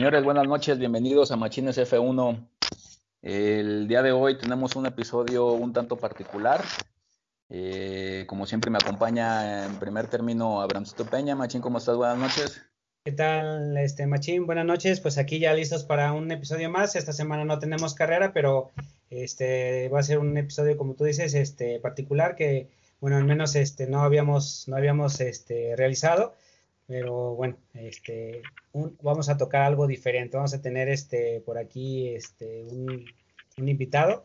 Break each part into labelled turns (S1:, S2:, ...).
S1: Señores, buenas noches, bienvenidos a Machines F1. El día de hoy tenemos un episodio un tanto particular. Eh, como siempre me acompaña en primer término Abramcito Peña. Machín, ¿cómo estás? Buenas noches.
S2: ¿Qué tal, este Machín? Buenas noches. Pues aquí ya listos para un episodio más. Esta semana no tenemos carrera, pero este va a ser un episodio, como tú dices, este particular que, bueno, al menos este no habíamos no habíamos este realizado pero bueno, este, vamos a tocar algo diferente. Vamos a tener este por aquí este, un, invitado,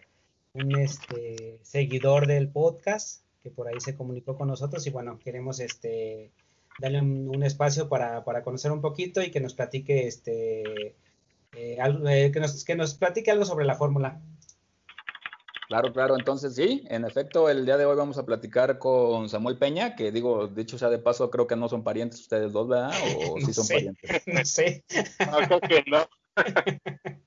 S2: un este, seguidor del podcast que por ahí se comunicó con nosotros y bueno, queremos este, darle un, espacio para, conocer un poquito y que nos platique este, eh, eh, que, nos, que nos platique algo sobre la fórmula.
S1: Claro, claro. Entonces, sí, en efecto, el día de hoy vamos a platicar con Samuel Peña, que digo, dicho sea de paso, creo que no son parientes ustedes dos, ¿verdad? ¿O sí son parientes?
S2: No sé.
S3: No, creo que no.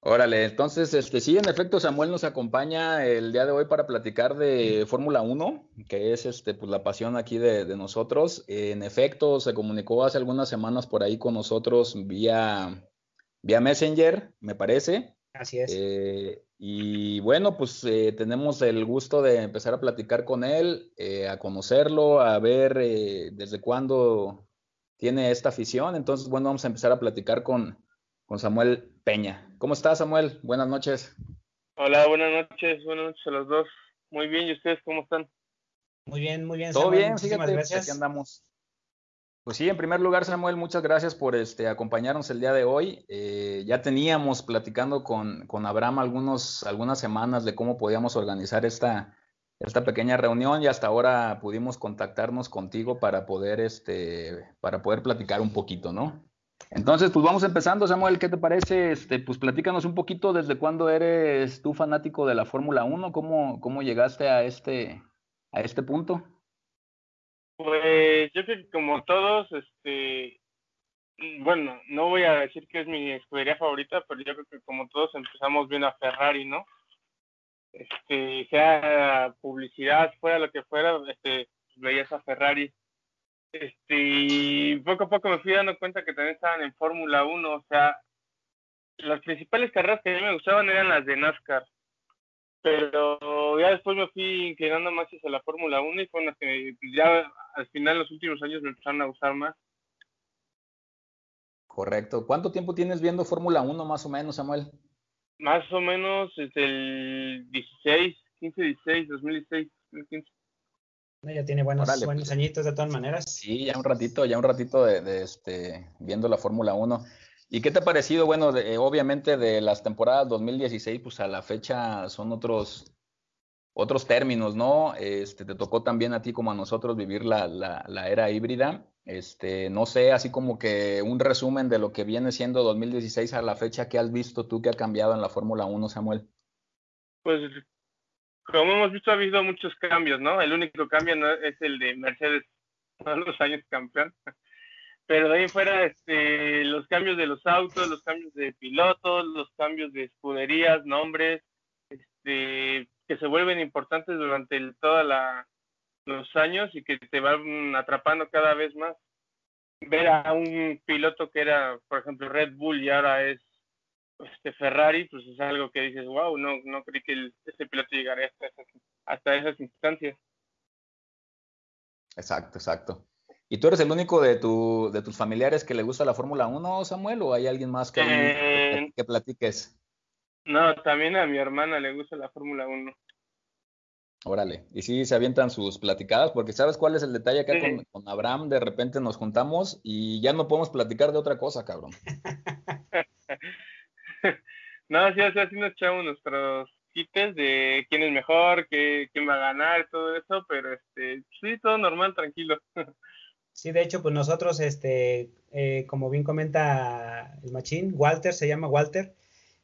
S1: Órale, entonces, este, sí, en efecto, Samuel nos acompaña el día de hoy para platicar de Fórmula 1, que es este, pues, la pasión aquí de, de, nosotros. En efecto, se comunicó hace algunas semanas por ahí con nosotros vía, vía Messenger, me parece.
S2: Así es.
S1: Eh, y bueno, pues eh, tenemos el gusto de empezar a platicar con él, eh, a conocerlo, a ver desde cuándo tiene esta afición. Entonces, bueno, vamos a empezar a platicar con, con Samuel Peña. ¿Cómo estás, Samuel? Buenas noches.
S3: Hola, buenas noches, buenas noches a los dos. Muy bien, ¿y ustedes cómo están?
S2: Muy bien, muy bien.
S1: Todo bien, fíjate, pues, gracias. Aquí andamos. Pues sí, en primer lugar, Samuel, muchas gracias por este, acompañarnos el día de hoy. Eh, ya teníamos platicando con, con, Abraham algunos, algunas semanas de cómo podíamos organizar esta, esta pequeña reunión y hasta ahora pudimos contactarnos contigo para poder, este, para poder platicar un poquito, ¿no? Entonces, pues vamos empezando, Samuel, ¿qué te parece? Este, pues platícanos un poquito desde cuándo eres tú fanático de la Fórmula 1, ¿Cómo, cómo llegaste a este, a este punto.
S3: Pues yo creo que como todos, este, bueno, no voy a decir que es mi escudería favorita, pero yo creo que como todos empezamos viendo a Ferrari, ¿no? Este, sea publicidad, fuera lo que fuera, este, veías a Ferrari. Este, poco a poco me fui dando cuenta que también estaban en Fórmula 1, o sea, las principales carreras que a mí me gustaban eran las de NASCAR pero ya después me fui inclinando más hacia la Fórmula 1 y fue las que pues, ya al final en los últimos años me empezaron a gustar más.
S1: Correcto. ¿Cuánto tiempo tienes viendo Fórmula 1 más o menos, Samuel?
S3: Más o menos desde el 16, 15, 16, 2016, 2015.
S2: Ya tiene buenos, buenos añitos de todas maneras.
S1: Sí, ya un ratito, ya un ratito de, de este, viendo la Fórmula 1. ¿Y qué te ha parecido? Bueno, de, obviamente de las temporadas 2016, pues a la fecha son otros, otros términos, ¿no? Este, te tocó también a ti como a nosotros vivir la, la, la, era híbrida. Este, no sé, así como que un resumen de lo que viene siendo 2016 a la fecha, ¿qué has visto tú que ha cambiado en la Fórmula 1, Samuel?
S3: Pues, como hemos visto, ha habido muchos cambios, ¿no? El único cambio ¿no? es el de Mercedes, todos los años campeón pero de ahí fuera este, los cambios de los autos, los cambios de pilotos, los cambios de escuderías, nombres, este, que se vuelven importantes durante todos los años y que te van atrapando cada vez más. Ver a un piloto que era, por ejemplo, Red Bull y ahora es este Ferrari, pues es algo que dices, wow, no, no creí que este piloto llegaría hasta esas, hasta esas instancias.
S1: Exacto, exacto. ¿Y tú eres el único de, tu, de tus familiares que le gusta la Fórmula 1, Samuel, o hay alguien más que, eh, que, platiques?
S3: No, también a mi hermana le gusta la Fórmula 1.
S1: Órale, y sí se avientan sus platicadas, porque ¿sabes cuál es el detalle acá con, Abraham? De repente nos juntamos y ya no podemos platicar de otra cosa, cabrón.
S3: no, sí, así nos echamos nuestros quites de quién es mejor, qué, quién va a ganar, todo eso, pero este, sí, todo normal, tranquilo.
S2: Sí, de hecho, pues nosotros, este, eh, como bien comenta el machín, Walter, se llama Walter,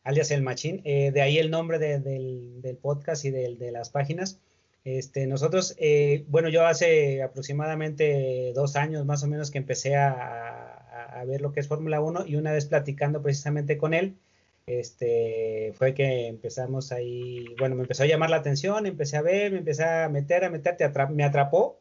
S2: alias el machín, eh, de ahí el nombre del, podcast y de, las páginas. Este, nosotros, eh, bueno, yo hace aproximadamente dos años más o menos que empecé a, ver lo que es Fórmula 1 y una vez platicando precisamente con él, este, fue que empezamos ahí, bueno, me empezó a llamar la atención, empecé a ver, me empecé a meter, a meter, me atrapó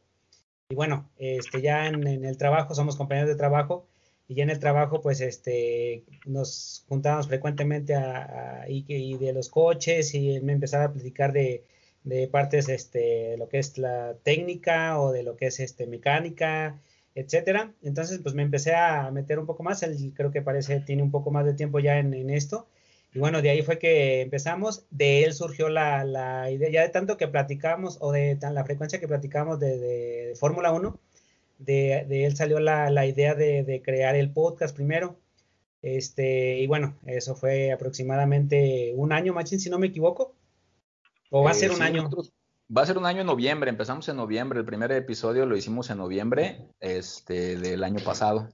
S2: y bueno, este, ya en, el trabajo, somos compañeros de trabajo, y ya en el trabajo pues este nos juntábamos frecuentemente a, y, de los coches y me empezaba a platicar de, de partes este lo que es la técnica o de lo que es este mecánica etcétera. Entonces pues me empecé a meter un poco más él creo que parece tiene un poco más de tiempo ya en, esto y bueno de ahí fue que empezamos de él surgió la, la idea ya de tanto que platicamos o de tan, la frecuencia que platicamos de, de Fórmula 1 de, él salió la, idea de, crear el podcast primero. Este, y bueno, eso fue aproximadamente un año, Machín, si no me equivoco. ¿O va a ser eh, un año?
S1: Va a ser un año en noviembre, empezamos en noviembre, el primer episodio lo hicimos en noviembre este, del año pasado.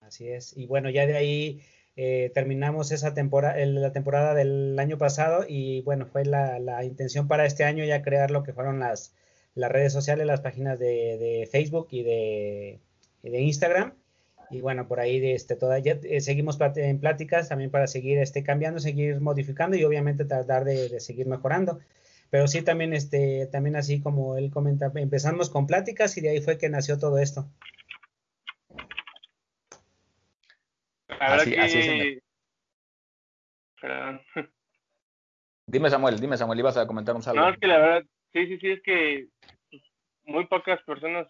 S2: Así es, y bueno, ya de ahí eh, terminamos esa temporada, la temporada del año pasado y bueno, fue la, la, intención para este año ya crear lo que fueron las, las redes sociales, las páginas de, Facebook y de, Instagram. Y bueno, por ahí este, toda, eh, seguimos en pláticas también para seguir este, cambiando, seguir modificando y obviamente tratar de, seguir mejorando. Pero sí también, este, también así como él comenta, empezamos con pláticas y de ahí fue que nació todo esto.
S1: Así, así Dime Samuel, dime Samuel, ibas a comentar un
S3: saludo. No, es que la verdad, sí, sí, sí, es que muy pocas personas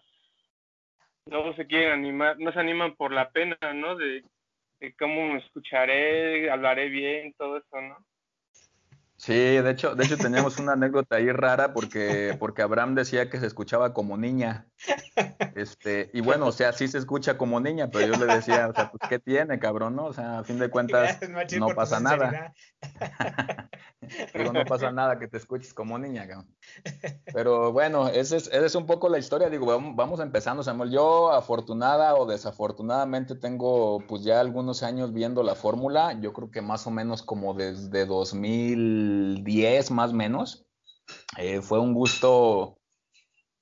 S3: no se quieren animar, no se animan por la pena, ¿no? De, de cómo me escucharé, hablaré bien, todo eso, ¿no?
S1: Sí, de hecho, de hecho teníamos una anécdota ahí rara porque, porque Abraham decía que se escuchaba como niña. Este, y bueno, o sea, sí se escucha como niña, pero yo le decía, o sea, pues, ¿qué tiene, cabrón? ¿no? O sea, a fin de cuentas, no pasa nada. Digo, no pasa nada que te escuches como niña, cabrón. Pero bueno, esa es, esa es un poco la historia. Digo, vamos empezando, Samuel. Yo, afortunada o desafortunadamente, tengo pues ya algunos años viendo la fórmula. Yo creo que más o menos como desde 2010, más menos. Eh, fue un gusto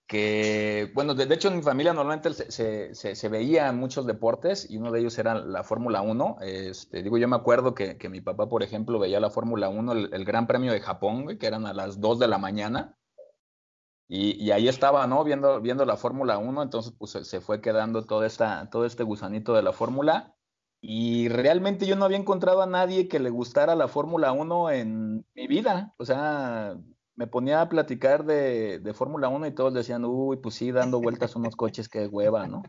S1: que, bueno, de, hecho en mi familia normalmente se, se, se, veía muchos deportes y uno de ellos era la Fórmula 1. Este, digo, yo me acuerdo que, que mi papá, por ejemplo, veía la Fórmula 1, el, Gran Premio de Japón, que eran a las 2 de la mañana. Y, y ahí estaba, ¿no? Viendo, viendo la Fórmula 1, entonces pues se, fue quedando todo, esta, todo este gusanito de la Fórmula. Y realmente yo no había encontrado a nadie que le gustara la Fórmula 1 en mi vida. O sea, me ponía a platicar de, Fórmula 1 y todos decían, uy, pues sí, dando vueltas unos coches que hueva, ¿no?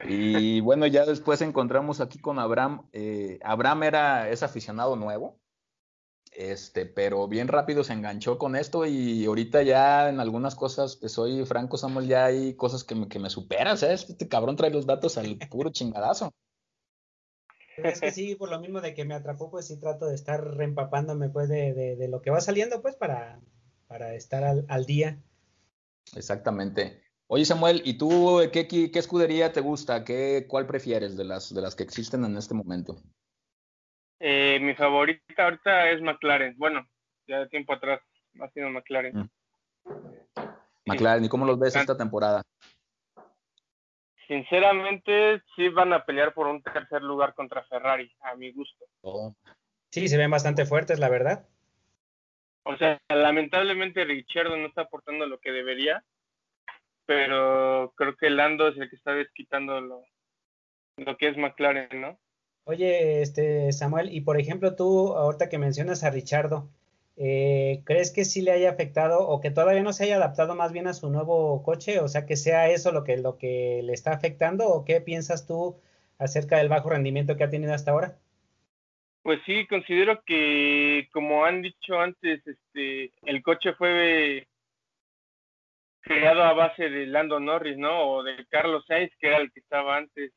S1: Y bueno, ya después encontramos aquí con Abraham. Eh, Abraham era, es aficionado nuevo, este, pero bien rápido se enganchó con esto y ahorita ya en algunas cosas, te soy franco, Samuel, ya hay cosas que me, que superan, ¿sabes? Este cabrón trae los datos al puro chingadazo.
S2: Es que sí, por lo mismo de que me atrapó, pues sí trato de estar reempapándome pues de, de, lo que va saliendo, pues para, para estar al, día.
S1: Exactamente. Oye Samuel, ¿y tú qué, qué, escudería te gusta? ¿Qué, ¿Cuál prefieres de las, de las que existen en este momento?
S3: Eh, mi favorita ahorita es McLaren. Bueno, ya de tiempo atrás ha sido McLaren. Mm.
S1: McLaren, ¿y cómo los ves esta temporada?
S3: Sinceramente, sí van a pelear por un tercer lugar contra Ferrari, a mi gusto.
S2: Oh. Sí, se ven bastante fuertes, la verdad.
S3: O sea, lamentablemente Richardo no está aportando lo que debería, pero creo que Lando es el que está desquitando lo, lo que es McLaren, ¿no?
S2: Oye, este Samuel, y por ejemplo tú, ahorita que mencionas a Richardo, eh, ¿crees que sí le haya afectado o que todavía no se haya adaptado más bien a su nuevo coche? O sea, que sea eso lo que, lo que le está afectando o qué piensas tú acerca del bajo rendimiento que ha tenido hasta ahora?
S3: Pues sí, considero que, como han dicho antes, este, el coche fue creado a base de Lando Norris, ¿no? O de Carlos Sainz, que era el que estaba antes.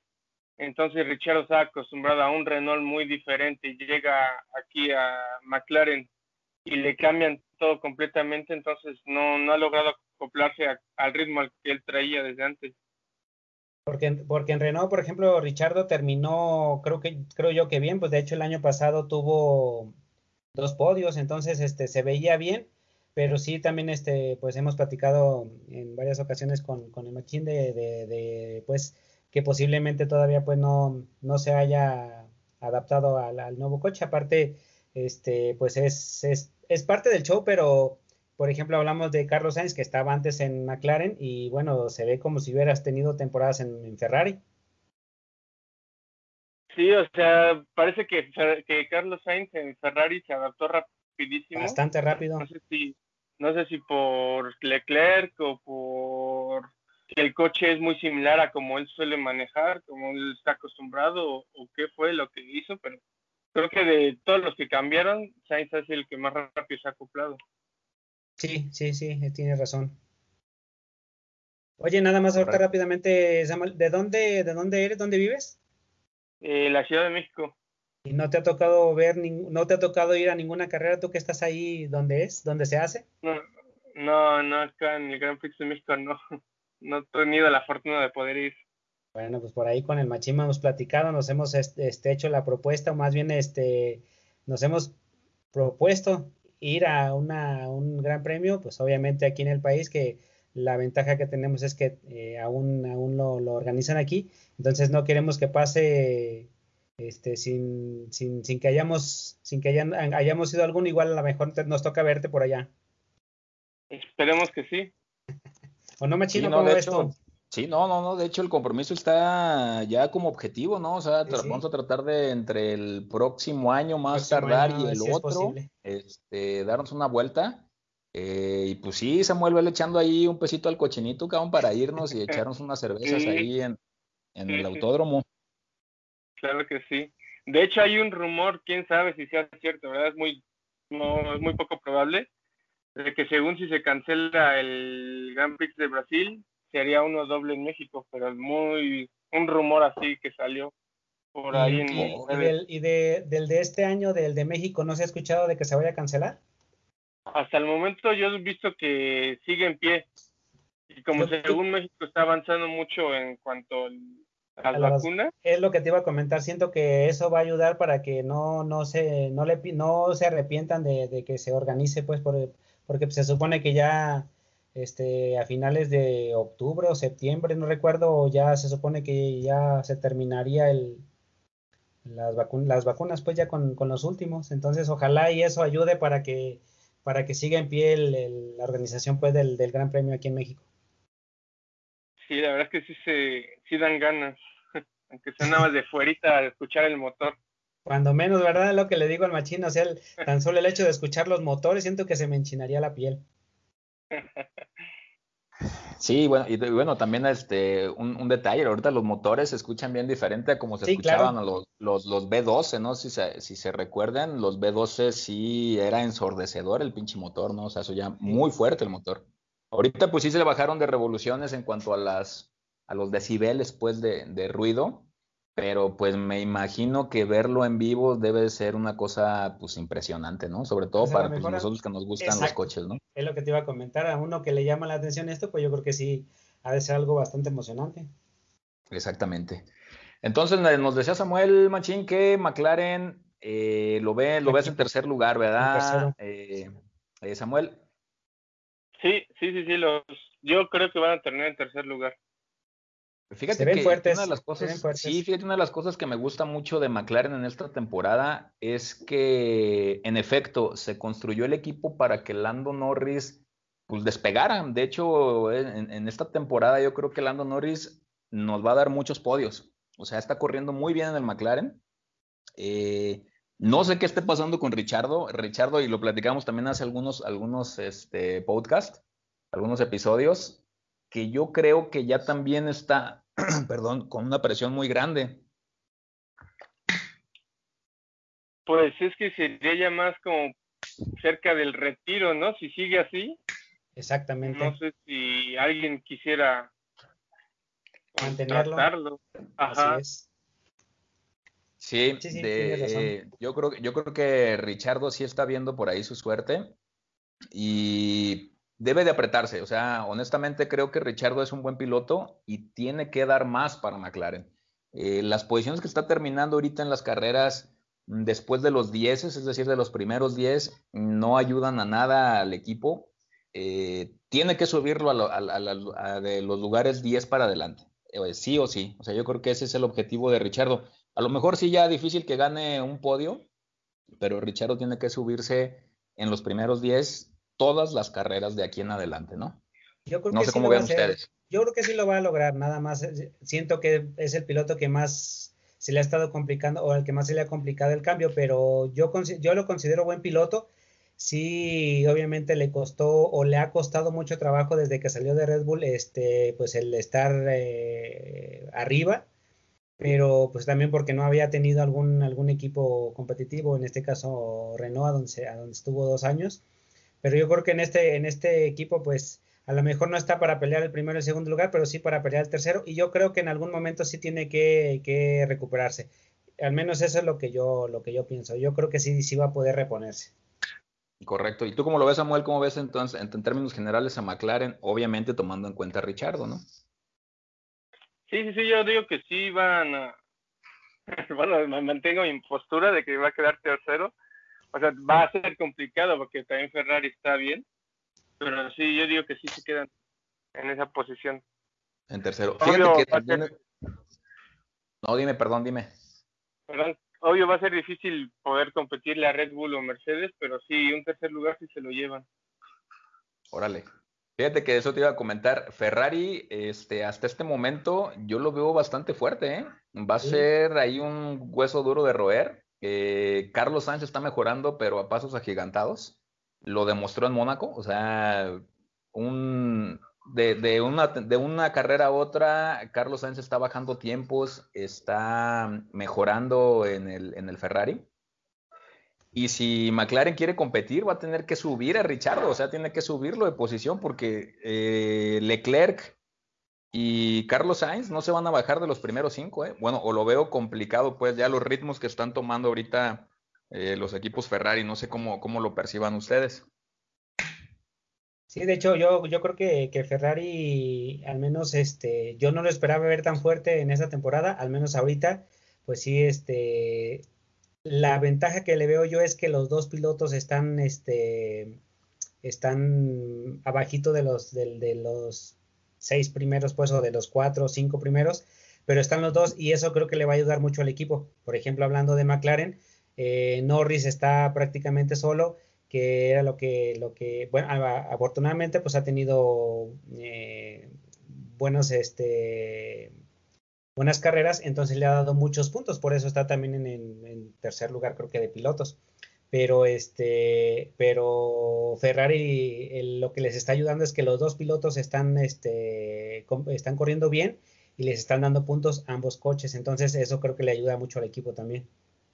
S3: Entonces Richard está acostumbrado a un Renault muy diferente y llega aquí a McLaren y le cambian todo completamente, entonces no, no ha logrado acoplarse al ritmo al que él traía desde antes.
S2: Porque, porque en Renault, por ejemplo, Richardo terminó, creo que, creo yo que bien, pues de hecho el año pasado tuvo dos podios, entonces este se veía bien, pero sí también este, pues hemos platicado en varias ocasiones con, con el Machín de, de, de, pues que posiblemente todavía pues no, no se haya adaptado al, al nuevo coche. Aparte, este, pues es, es, es, parte del show, pero por ejemplo hablamos de Carlos Sainz que estaba antes en McLaren y bueno, se ve como si hubieras tenido temporadas en, Ferrari.
S3: Sí, o sea, parece que, que Carlos Sainz en Ferrari se adaptó rapidísimo.
S2: Bastante rápido.
S3: No sé si, no sé si por Leclerc o por que el coche es muy similar a como él suele manejar, como él está acostumbrado o, qué fue lo que hizo, pero creo que de todos los que cambiaron, Sainz es el que más rápido se ha acoplado.
S2: Sí, sí, sí, tiene razón. Oye, nada más ahorita rápidamente, Samuel, ¿de dónde, de dónde eres? ¿Dónde vives?
S3: Eh, la Ciudad de México.
S2: ¿Y no te ha tocado ver, no te ha tocado ir a ninguna carrera tú que estás ahí donde es, donde se hace?
S3: No, no, no acá en el Gran Prix de México no, no he tenido la fortuna de poder ir.
S2: Bueno, pues por ahí con el Machima hemos platicado, nos hemos este, hecho la propuesta, o más bien este, nos hemos propuesto ir a una, un gran premio, pues obviamente aquí en el país que la ventaja que tenemos es que eh, aún, aún lo, organizan aquí, entonces no queremos que pase este, sin, sin, sin que hayamos, sin que hayan, hayamos ido alguno, igual a lo mejor nos toca verte por allá.
S3: Esperemos que sí.
S2: ¿O no, Machino, sí, no, de
S1: hecho, Sí, no, no, no, de hecho el compromiso está ya como objetivo, ¿no? O sea, vamos a tratar de entre el próximo año más tardar y el otro, este, darnos una vuelta eh, y pues sí, Samuel, vele echando ahí un pesito al cochinito, cabrón, para irnos y echarnos unas cervezas ahí en, el autódromo.
S3: Claro que sí. De hecho, hay un rumor, quién sabe si sea cierto, ¿verdad? Es muy, no, es muy poco probable, de que según si se cancela el Grand Prix de Brasil, sería uno doble en México, pero es muy, un rumor así que salió por ahí en...
S2: ¿Y, y, del, y de, del de este año, del de México, no se ha escuchado de que se vaya a cancelar?
S3: hasta el momento yo he visto que sigue en pie. Y como según México está avanzando mucho en cuanto a las, vacunas.
S2: Es lo que te iba a comentar. Siento que eso va a ayudar para que no, no, se, no, le, no se arrepientan de, que se organice, pues, por, porque se supone que ya este, a finales de octubre o septiembre, no recuerdo, ya se supone que ya se terminaría el, las, las vacunas, pues ya con, con los últimos. Entonces, ojalá y eso ayude para que para que siga en pie la organización pues del, Gran Premio aquí en México.
S3: Sí, la verdad es que sí se sí dan ganas, aunque sea nada más de fuerita de escuchar el motor.
S2: Cuando menos, ¿verdad? Lo que le digo al machino, o sea, tan solo el hecho de escuchar los motores, siento que se me enchinaría la piel.
S1: Sí, bueno, y bueno, también este, un, detalle, ahorita los motores se escuchan bien diferente a como se escuchaban los, los, los, B12, ¿no? Si se, si se recuerdan, los B12 sí era ensordecedor el pinche motor, ¿no? O sea, eso ya muy fuerte el motor. Ahorita pues sí se le bajaron de revoluciones en cuanto a las a los decibeles pues de, de ruido, pero pues me imagino que verlo en vivo debe ser una cosa pues impresionante, ¿no? Sobre todo pues, para pues, nosotros que nos gustan los coches, ¿no?
S2: Es lo que te iba a comentar, a uno que le llama la atención esto, pues yo creo que sí ha de ser algo bastante emocionante.
S1: Exactamente. Entonces nos decía Samuel Machín que McLaren eh, lo ve, lo ves en tercer lugar, ¿verdad? Eh, eh, Samuel.
S3: Sí, sí, sí, sí, los, yo creo que van a terminar en tercer lugar.
S1: Fíjate que una de las cosas, sí, fíjate, una de las cosas que me gusta mucho de McLaren en esta temporada es que, en efecto, se construyó el equipo para que Lando Norris pues despegara. De hecho, en, esta temporada yo creo que Lando Norris nos va a dar muchos podios. O sea, está corriendo muy bien en el McLaren. Eh, no sé qué esté pasando con Richardo. Richardo, y lo platicamos también hace algunos, algunos este, podcasts, algunos episodios que yo creo que ya también está, perdón, con una presión muy grande.
S3: Pues es que sería ya más como cerca del retiro, ¿no? Si sigue así.
S2: Exactamente.
S3: No sé si alguien quisiera
S2: mantenerlo.
S3: Ajá.
S1: Así es. Sí, yo creo yo creo que Richardo sí está viendo por ahí su suerte y debe de apretarse. O sea, honestamente creo que Richardo es un buen piloto y tiene que dar más para McLaren. Eh, las posiciones que está terminando ahorita en las carreras mm, después de los 10, es decir, de los primeros 10, no ayudan a nada al equipo. Eh, tiene que subirlo a, de los lugares 10 para adelante, eh, sí o sí. O sea, yo creo que ese es el objetivo de Richardo. A lo mejor sí ya difícil que gane un podio, pero Richardo tiene que subirse en los primeros 10 todas las carreras de aquí en adelante, ¿no?
S2: Yo creo no que sé ustedes. Yo creo que sí lo va a lograr, nada más. Eh, siento que es el piloto que más se le ha estado complicando o al que más se le ha complicado el cambio, pero yo, yo lo considero buen piloto. Sí, obviamente le costó o le ha costado mucho trabajo desde que salió de Red Bull, este, pues el estar eh, arriba, pero pues también porque no había tenido algún, algún equipo competitivo, en este caso Renault, a donde, a donde estuvo dos años. Pero yo creo que en este, en este equipo, pues a lo mejor no está para pelear el primero y el segundo lugar, pero sí para pelear el tercero. Y yo creo que en algún momento sí tiene que, recuperarse. Al menos eso es lo que yo, lo que yo pienso. Yo creo que sí, sí va a poder reponerse.
S1: Correcto. ¿Y tú cómo lo ves, Samuel? ¿Cómo ves entonces, en, términos generales, a McLaren? Obviamente tomando en cuenta a Richardo, ¿no?
S3: Sí, sí, sí, yo digo que sí van a... Bueno, mantengo mi postura de que va a quedar tercero. O sea, va a ser complicado porque también Ferrari está bien pero sí, yo digo que sí se quedan en esa posición.
S1: En tercero. Fíjate que No, dime, perdón, dime.
S3: Perdón, obvio va a ser difícil poder competirle a Red Bull o Mercedes, pero sí, un tercer lugar sí se lo llevan.
S1: Órale. Fíjate que eso te iba a comentar. Ferrari, este, hasta este momento, yo lo veo bastante fuerte, ¿eh? Va a ser ahí un hueso duro de roer. Eh, Carlos Sánchez está mejorando, pero a pasos agigantados lo demostró en Mónaco, o sea, de, una, carrera a otra, Carlos Sainz está bajando tiempos, está mejorando en el, en el Ferrari. Y si McLaren quiere competir, va a tener que subir a Richardo, o sea, tiene que subirlo de posición porque eh, Leclerc y Carlos Sainz no se van a bajar de los primeros cinco. ¿eh? Bueno, o lo veo complicado, pues ya los ritmos que están tomando ahorita eh, los equipos Ferrari. No sé cómo, cómo lo perciban ustedes.
S2: Sí, de hecho, yo, yo creo que, que, Ferrari, al menos este, yo no lo esperaba ver tan fuerte en esa temporada, al menos ahorita, pues sí, este, la ventaja que le veo yo es que los dos pilotos están, este, están abajito de los, de, de los seis primeros, pues, o de los cuatro o cinco primeros, pero están los dos y eso creo que le va a ayudar mucho al equipo. Por ejemplo, hablando de McLaren, eh, Norris está prácticamente solo, que era lo que, lo que bueno, afortunadamente pues ha tenido eh, buenos, este, buenas carreras, entonces le ha dado muchos puntos, por eso está también en, tercer lugar creo que de pilotos. Pero este, pero Ferrari lo que les está ayudando es que los dos pilotos están, este, están corriendo bien y les están dando puntos a ambos coches, entonces eso creo que le ayuda mucho al equipo también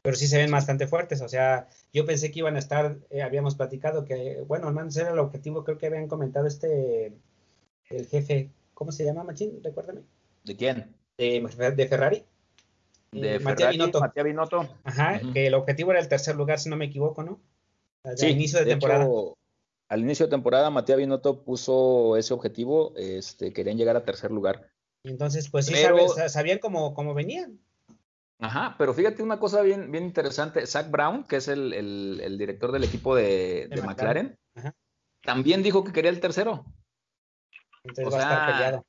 S2: pero sí se ven bastante fuertes. O sea, yo pensé que iban a estar, eh, habíamos platicado que, bueno, al menos era el objetivo, creo que habían comentado este, el jefe, ¿cómo se llama, Machín? Recuérdame.
S1: ¿De quién?
S2: De, Ferrari.
S1: De eh, Matías Binotto. Matías Binotto.
S2: Ajá, que el objetivo era el tercer lugar, si no me equivoco, ¿no? Al inicio de, temporada.
S1: al inicio de temporada, Matías Binotto puso ese objetivo, este, querían llegar a tercer lugar.
S2: Entonces, pues sí, sabían cómo, cómo venían.
S1: Ajá, pero fíjate una cosa bien, bien interesante. Zach Brown, que es el, director del equipo de, McLaren, también dijo que quería el tercero.
S2: Entonces va a estar peleado.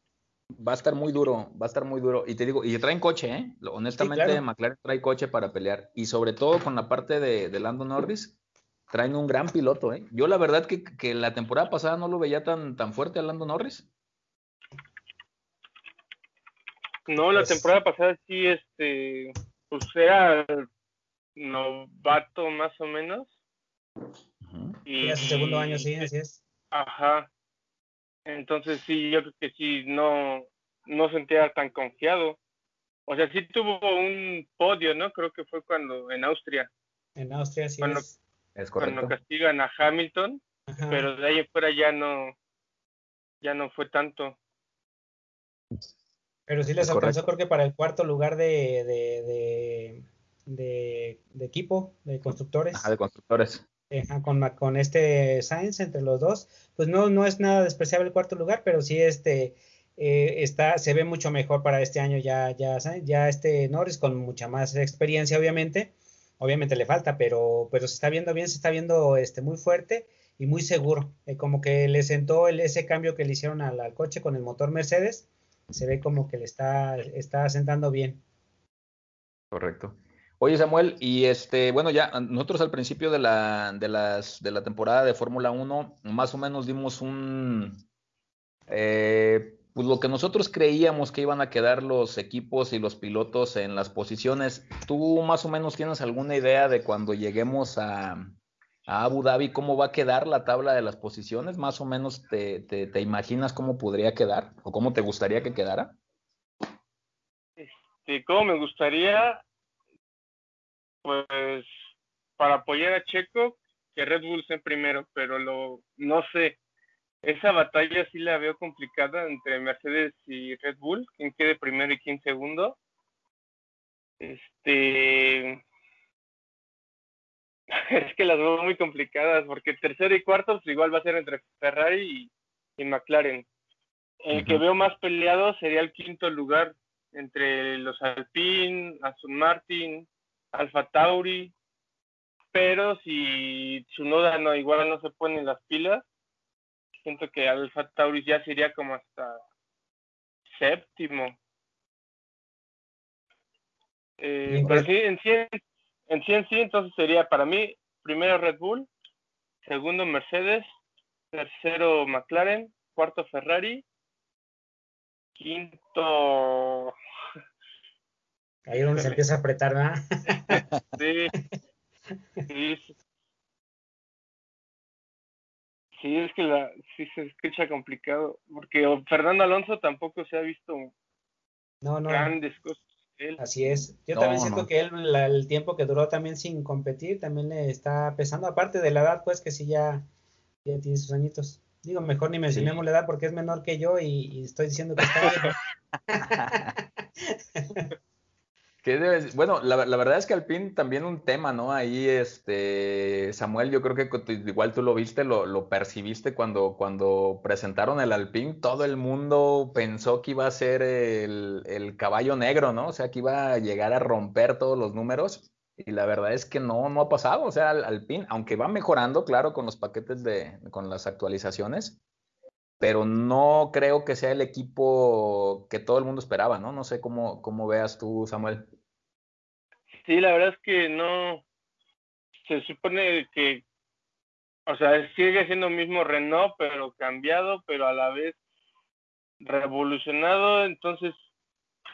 S1: Va a estar muy duro, va a estar muy duro. Y te digo, y traen coche, ¿eh? Honestamente, McLaren trae coche para pelear. Y sobre todo con la parte de, de Lando Norris, traen un gran piloto, ¿eh? Yo la verdad que, que la temporada pasada no lo veía tan, tan fuerte a Lando Norris.
S3: No, la pues temporada pasada sí, este, pues era novato más o menos.
S2: Y su segundo año, sí, así es.
S3: Ajá. Entonces sí, yo creo que sí, no, no sentía tan confiado. O sea, sí tuvo un podio, ¿no? Creo que fue cuando, en Austria.
S2: En Austria, sí
S3: cuando, es. es cuando castigan a Hamilton, pero de ahí fuera ya no, ya no fue tanto.
S2: Pero sí les alcanzó, creo que para el cuarto lugar de, de, de, de, equipo, de constructores.
S1: Ah, de constructores.
S2: Con, con este Sainz entre los dos. Pues no, no es nada despreciable el cuarto lugar, pero sí este eh, está, se ve mucho mejor para este año ya, ya, ya este Norris con mucha más experiencia, obviamente. Obviamente le falta, pero, pero se está viendo bien, se está viendo este muy fuerte y muy seguro. Eh, como que le sentó el, ese cambio que le hicieron al, al coche con el motor Mercedes se ve como que le está, está sentando bien.
S1: Correcto. Oye, Samuel, y este, bueno, ya nosotros al principio de la, de las, de la temporada de Fórmula 1, más o menos dimos un, eh, pues lo que nosotros creíamos que iban a quedar los equipos y los pilotos en las posiciones, ¿tú más o menos tienes alguna idea de cuando lleguemos a, a Abu Dhabi cómo va a quedar la tabla de las posiciones? ¿Más o menos te, te, te imaginas cómo podría quedar o cómo te gustaría que quedara?
S3: Este, ¿Cómo me gustaría? Pues para apoyar a Checo, que Red Bull sea primero, pero lo no sé. Esa batalla sí la veo complicada entre Mercedes y Red Bull, quién quede primero y quién segundo. Este es que las veo muy complicadas porque tercero y cuarto pues igual va a ser entre Ferrari y, y McLaren. El que veo más peleado sería el quinto lugar entre los Alpine, Aston Martin, Alfa Tauri, pero si Tsunoda no igual no se pone las pilas, siento que Alfa Tauri ya sería como hasta séptimo. Eh, pero sí, en sí, en sí, en sí, entonces sería para mí, primero Red Bull, segundo Mercedes, tercero McLaren, cuarto Ferrari, quinto...
S2: Ahí donde se empieza a apretar, ¿verdad?
S3: sí. Sí, sí, es que la, sí se escucha complicado, porque Fernando Alonso tampoco se ha visto
S2: no, no,
S3: grandes cosas. Él.
S2: Así es. Yo
S1: No,
S2: también siento
S1: no.
S2: que él, la- el tiempo que duró también sin competir, también le está pesando, aparte de la edad, pues que sí ya, ya tiene sus añitos. Digo, mejor ni mencionemos la edad porque es menor que yo y, y estoy diciendo que está.
S1: ¿Qué debes- Bueno, la, verdad es que Alpine también un tema, ¿no? Ahí, este, Samuel, yo creo que igual tú lo viste, lo, lo percibiste cuando, cuando presentaron el Alpine, todo el mundo pensó que iba a ser el, el caballo negro, ¿no? O sea, que iba a llegar a romper todos los números. Y la verdad es que no, no ha pasado. O sea, Alpine, aunque va mejorando, claro, con los paquetes de, con las actualizaciones, pero no creo que sea el equipo que todo el mundo esperaba, ¿no? No sé cómo, cómo veas tú, Samuel.
S3: Sí, la verdad es que no. Se supone que. O sea, sigue siendo el mismo Renault, pero cambiado, pero a la vez revolucionado. Entonces,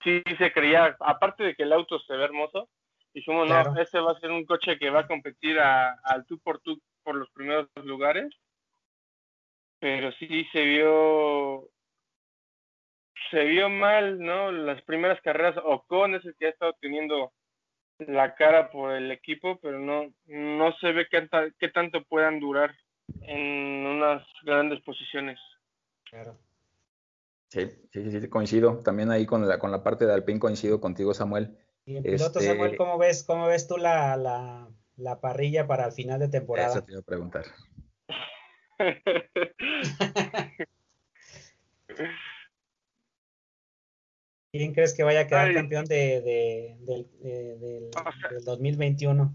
S3: sí se creía. Aparte de que el auto se ve hermoso, dijimos,
S2: Claro.
S3: no, ese va a ser un coche que va a competir a- al tú por tú por los primeros lugares. Pero sí se vio. Se vio mal, ¿no? Las primeras carreras, Ocon es el que ha estado teniendo la cara por el equipo, pero no, no se ve qué, ta- qué tanto puedan durar en unas grandes posiciones.
S2: Claro.
S1: Sí, sí, sí, sí, coincido. También ahí con la, con la parte de Alpine coincido contigo, Samuel.
S2: Y en piloto,
S1: Este-
S2: Samuel, ¿cómo ves, cómo ves tú la, la, la parrilla para el final de temporada?
S1: Eso te iba a preguntar.
S2: ¿Quién crees que vaya a quedar
S3: Ay.
S2: campeón de, de- del, de- del-
S3: O sea-
S2: del 2021?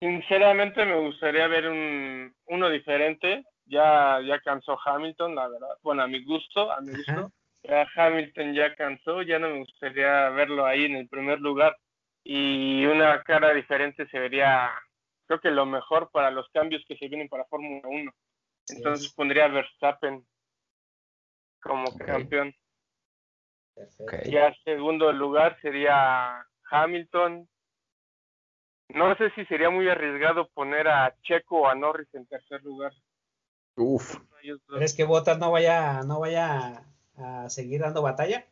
S3: Sinceramente me gustaría ver un, uno diferente. Ya, ya cansó Hamilton, la verdad. Bueno, a mi gusto, a mi gusto. Ya Hamilton ya cansó, ya no me gustaría verlo ahí en el primer lugar. Y una cara diferente se vería, creo que lo mejor para los cambios que se vienen para Fórmula 1. Entonces
S2: es.
S3: pondría a Verstappen como campeón.
S2: Perfecto.
S1: Ok.
S3: Ya segundo lugar sería Hamilton. No sé si sería muy arriesgado poner a Checo o a Norris en tercer lugar.
S1: Uf.
S2: ¿Crees que Botas no vaya, no vaya a, a seguir dando batalla?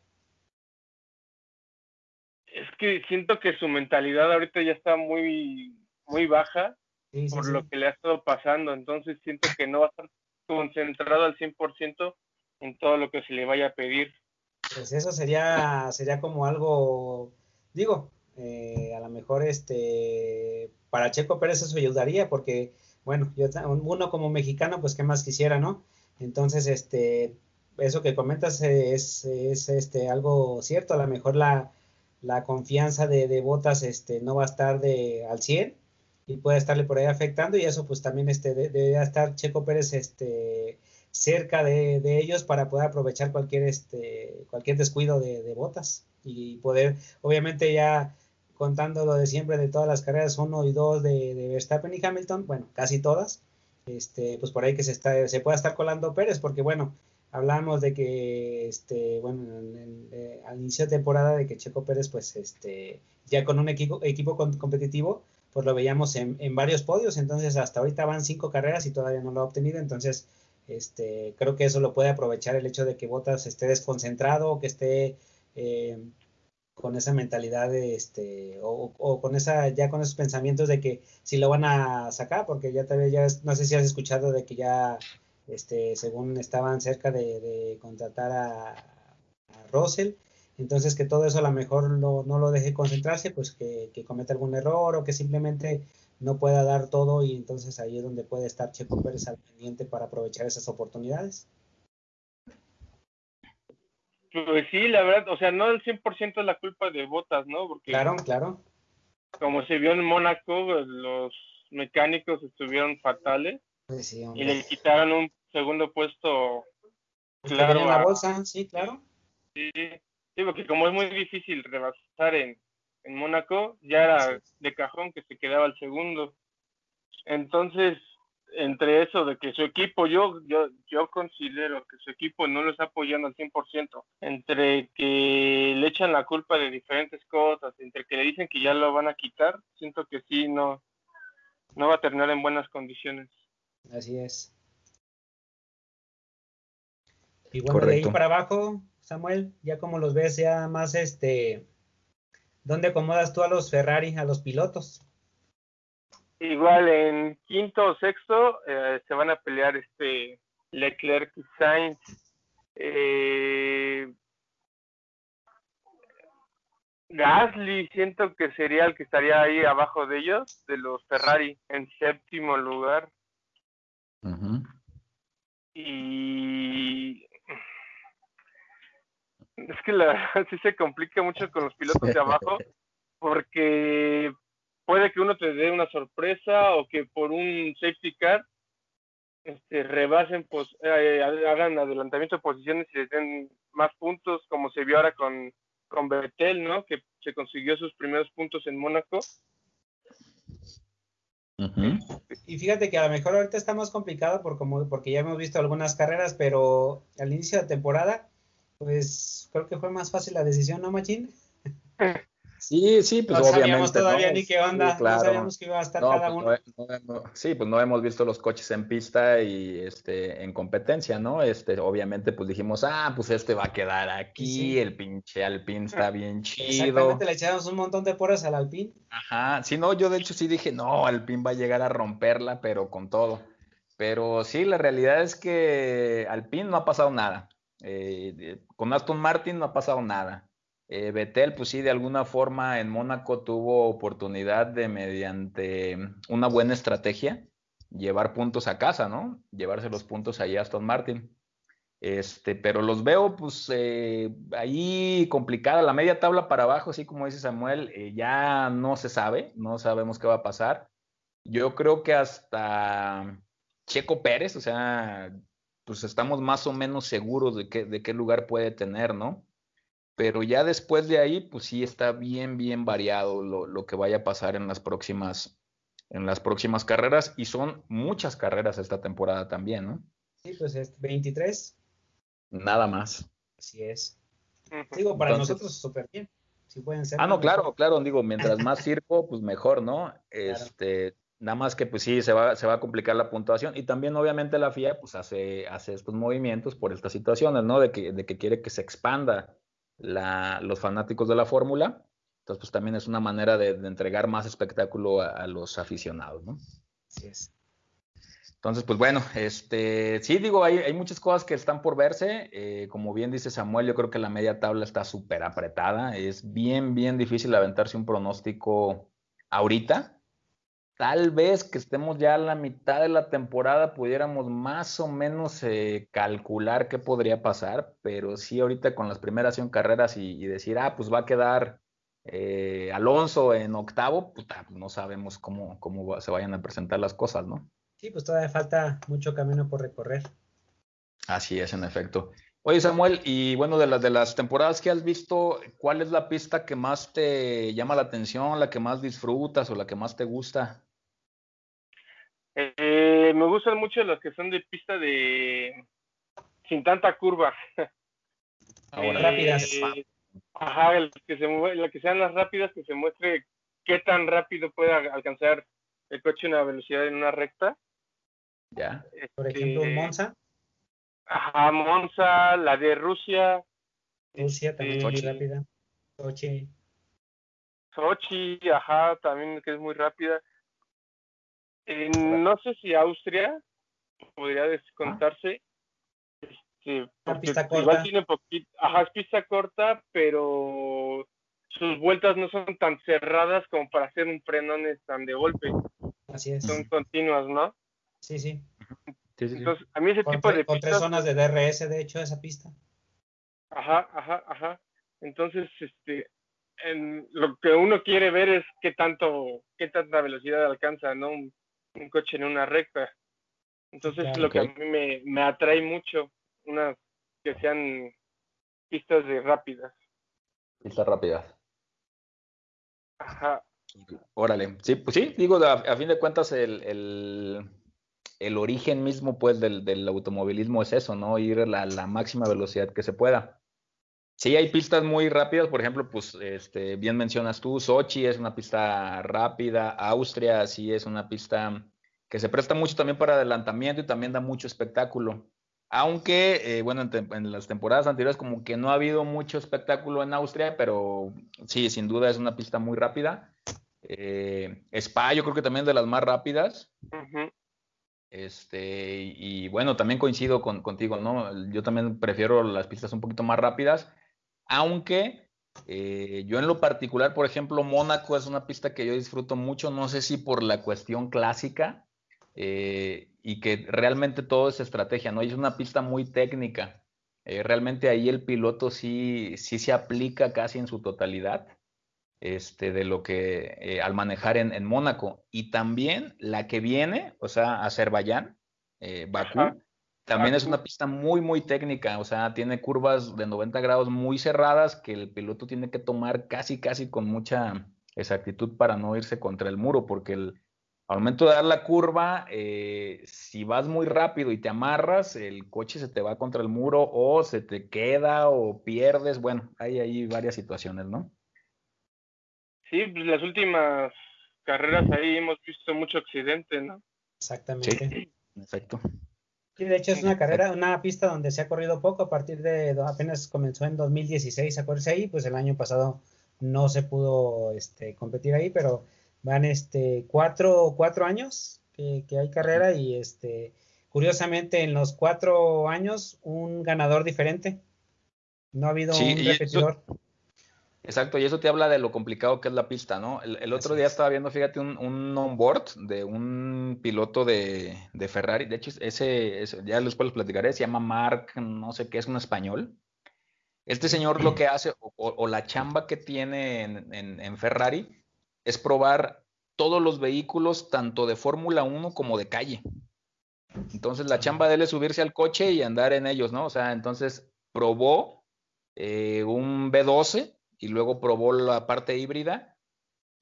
S3: Es que siento que su mentalidad ahorita ya está muy, muy baja
S2: Sí,
S3: por
S2: sí.
S3: lo que le ha estado pasando. Entonces siento que no va a estar concentrado al 100% en todo lo que se le vaya a pedir.
S2: Pues eso sería, sería como algo, digo, eh, a lo mejor este, para Checo Pérez eso ayudaría porque, bueno, yo uno como mexicano, pues qué más quisiera, ¿no? Entonces, este, eso que comentas es, es este, algo cierto, a lo mejor la, la confianza de, de Botas este, no va a estar de, al 100 y puede estarle por ahí afectando y eso pues también este, de- debería estar Checo Pérez este, cerca de, de ellos para poder aprovechar cualquier este cualquier descuido de, de botas y poder obviamente ya contando lo de siempre de todas las carreras 1 y 2 de, de Verstappen y Hamilton bueno casi todas este pues por ahí que se está se pueda estar colando Pérez porque bueno hablamos de que este al inicio de temporada de que Checo Pérez, pues, este, ya con un equipo, equipo competitivo, pues lo veíamos en, en, varios podios, entonces hasta ahorita van cinco carreras y todavía no lo ha obtenido, entonces este, creo que eso lo puede aprovechar el hecho de que Botas esté desconcentrado, que esté eh, con esa mentalidad de este, o, o, con esa, ya con esos pensamientos de que si lo van a sacar, porque ya todavía ya, no sé si has escuchado de que ya, este, según estaban cerca de, contratar a, a, Russell, entonces que todo eso a lo mejor no, no lo deje concentrarse, pues que, que cometa algún error o que simplemente no pueda dar todo y entonces ahí es donde puede estar Checo Pérez al pendiente para aprovechar esas oportunidades.
S3: Pues sí, la verdad, o sea, no el 100% es la culpa de Botas, ¿no? Porque
S2: claro, claro.
S3: Como se vio en Mónaco, los mecánicos estuvieron fatales
S2: pues sí,
S3: y le quitaron un segundo puesto
S2: pues claro en la bolsa, sí, claro.
S3: Sí, sí, porque como es muy difícil rebasar en, en Mónaco, ya era de cajón que se quedaba el segundo. Entonces, entre eso de que su equipo, yo, yo, yo considero que su equipo no lo está apoyando al 100%, entre que le echan la culpa de diferentes cosas, entre que le dicen que ya lo van a quitar, siento que sí, no, no va a terminar en buenas condiciones.
S2: Así es. Y bueno, de ahí para abajo, Samuel, ya como los ves, ya más este, ¿dónde acomodas tú a los Ferrari, a los pilotos?
S3: Igual en quinto o sexto eh, se van a pelear este Leclerc y Sainz. Eh, Gasly siento que sería el que estaría ahí abajo de ellos, de los Ferrari, en séptimo lugar. Y es que la verdad sí se complica mucho con los pilotos de abajo, porque puede que uno te dé una sorpresa o que por un safety car este, rebasen, pues, eh, hagan adelantamiento de posiciones y les den más puntos, como se vio ahora con, con Betel, ¿no? Que se consiguió sus primeros puntos en Mónaco.
S2: Y fíjate que a lo mejor ahorita está más complicado por como, porque ya hemos visto algunas carreras, pero al inicio de temporada, pues creo que fue más fácil la decisión, ¿no, Machín?
S1: Sí, sí, pues
S2: no
S1: obviamente.
S2: Sabíamos todavía ni qué onda, no sabíamos que iba a estar cada
S1: pues, uno. sí, pues no hemos visto los coches en pista y este en competencia, ¿no? Este, obviamente, pues dijimos, ah, pues este va a quedar aquí, el pinche Alpine está bien chido.
S2: Exactamente, le echamos un montón de porras al Alpine.
S1: Ajá, sí, no, yo de hecho sí dije, no, Alpine va a llegar a romperla, pero con todo. Pero sí, la realidad es que Alpine no ha pasado nada. Eh, con Aston Martin no ha pasado nada. Eh, Betel, pues sí, de alguna forma en Mónaco tuvo oportunidad de, mediante una buena estrategia, llevar puntos a casa, ¿no? Llevarse los puntos allá a Aston Martin. Este, pero los veo, pues, eh, ahí complicada. La media tabla para abajo, así como dice Samuel, eh, ya no se sabe, no sabemos qué va a pasar. Yo creo que hasta Checo Pérez, o sea, pues estamos más o menos seguros de, qué, de qué lugar puede tener, ¿no? pero ya después de ahí, pues sí está bien, bien variado lo, lo, que vaya a pasar en las próximas, en las próximas carreras, y son muchas carreras esta temporada también, ¿no?
S2: Sí, pues es 23.
S1: Nada más.
S2: Así es. Digo, para nosotros súper bien. Si pueden ser.
S1: Ah, no, claro, claro, digo, mientras más circo, pues mejor, ¿no? Este, nada más que pues sí, se va, se va a complicar la puntuación. Y también, obviamente, la FIA pues hace, hace estos movimientos por estas situaciones, ¿no? De que, de que quiere que se expanda la, los fanáticos de la fórmula. Entonces, pues también es una manera de, entregar más espectáculo a, los aficionados, ¿no?
S2: Así es.
S1: Entonces, pues bueno, este, sí digo, hay, hay muchas cosas que están por verse. Eh, como bien dice Samuel, yo creo que la media tabla está súper apretada. Es bien, bien difícil aventarse un pronóstico ahorita tal vez que estemos ya a la mitad de la temporada pudiéramos más o menos eh, calcular qué podría pasar, pero sí ahorita con las primeras 100 carreras y, decir, ah, pues va a quedar eh, Alonso en octavo, puta, no sabemos cómo, cómo se vayan a presentar las cosas, ¿no?
S2: Sí, pues todavía falta mucho camino por recorrer.
S1: Así es, en efecto. Oye, Samuel, y bueno, de las de las temporadas que has visto, ¿cuál es la pista que más te llama la atención, la que más disfrutas o la que más te gusta?
S3: Eh, me gustan mucho las que son de pista de sin tanta curva.
S2: Ahora, rápidas.
S3: Ajá, el que se mueve, la que sean las rápidas, que se muestre qué tan rápido puede alcanzar el coche una velocidad en una recta.
S1: Ya.
S2: Por ejemplo,
S3: Este,
S2: Monza.
S3: Ajá, Monza, la de Rusia,
S2: Rusia también es muy rápida. Sochi.
S3: Sochi, ajá, también que es muy rápida. Eh, no sé si Austria podría descontarse. Este, porque
S2: pista
S3: igual
S2: corta.
S3: tiene poquito, ajá, es pista corta, pero sus vueltas no son tan cerradas como para hacer un frenones tan de golpe,
S2: Así es.
S3: son continuas, ¿no?
S2: Sí, sí.
S1: Sí, sí, sí.
S3: Entonces, a mí ese
S2: Con,
S3: tipo
S2: tre-
S3: de
S2: con tres
S3: pistas,
S2: zonas de DRS, de hecho, esa pista.
S3: ajá, ajá, ajá. Entonces, este, en, lo que uno quiere ver es qué tanto, qué tanta velocidad alcanza, ¿no? Un, un coche en una recta. Entonces,
S2: Claro.
S3: lo que a mí me, me atrae mucho, unas que sean pistas de rápidas.
S1: Pista rápida.
S3: Ajá.
S1: Órale. Sí, pues sí, digo, a, a fin de cuentas, el, el, el origen mismo, pues, del, del automovilismo es eso, ¿no? Ir a la, la máxima velocidad que se pueda. Sí, hay pistas muy rápidas, por ejemplo, pues, este, bien mencionas tú, Sochi es una pista rápida, Austria sí es una pista que se presta mucho también para adelantamiento y también da mucho espectáculo. Aunque, eh, bueno, en, las temporadas anteriores como que no ha habido mucho espectáculo en Austria, pero sí, sin duda es una pista muy rápida. Eh, Spa, yo creo que también de las más rápidas. Este, y, y bueno, también coincido con, contigo, ¿no? Yo también prefiero las pistas un poquito más rápidas, aunque eh, yo en lo particular, por ejemplo, Mónaco es una pista que yo disfruto mucho, no sé si por la cuestión clásica eh, y que realmente todo es estrategia, ¿no? Es una pista muy técnica. Eh, realmente ahí el piloto sí, sí se aplica casi en su totalidad este, de lo que al manejar en, Mónaco. Y también la que viene, o sea, Azerbaiyán, Bakú. También es una pista muy, muy técnica, o sea, tiene curvas de 90 grados muy cerradas que el piloto tiene que tomar casi, casi con mucha exactitud para no irse contra el muro, porque el, al momento de dar la curva, eh, si vas muy rápido y te amarras, el coche se te va contra el muro o se te queda o pierdes, bueno, hay ahí varias situaciones, ¿no?
S3: Sí, pues las últimas carreras ahí hemos visto mucho accidente, ¿no?
S2: Exactamente.
S1: Exacto.
S2: Sí, de hecho es una carrera, una pista donde se ha corrido poco a partir de, apenas comenzó en 2016 a correrse ahí, pues el año pasado no se pudo este, competir ahí, pero van este cuatro, cuatro años que, que hay carrera y este curiosamente en los cuatro años un ganador diferente. No ha habido
S1: Sí,
S2: un
S1: eso-
S2: repetidor.
S1: Exacto, y eso te habla de lo complicado que es la pista, ¿no? El, el otro
S2: Así
S1: día
S2: es.
S1: estaba viendo, fíjate, un, un onboard de un piloto de, de Ferrari. De hecho, ese, ese- ya después les platicaré, se llama Mark, no sé qué, es un español. Este señor lo que hace, o, o- o la chamba que tiene en, en- en Ferrari, es probar todos los vehículos, tanto de Fórmula 1 como de calle. Entonces, la chamba de él es subirse al coche y andar en ellos, ¿no? O sea, entonces probó eh, un B12 y luego probó la parte híbrida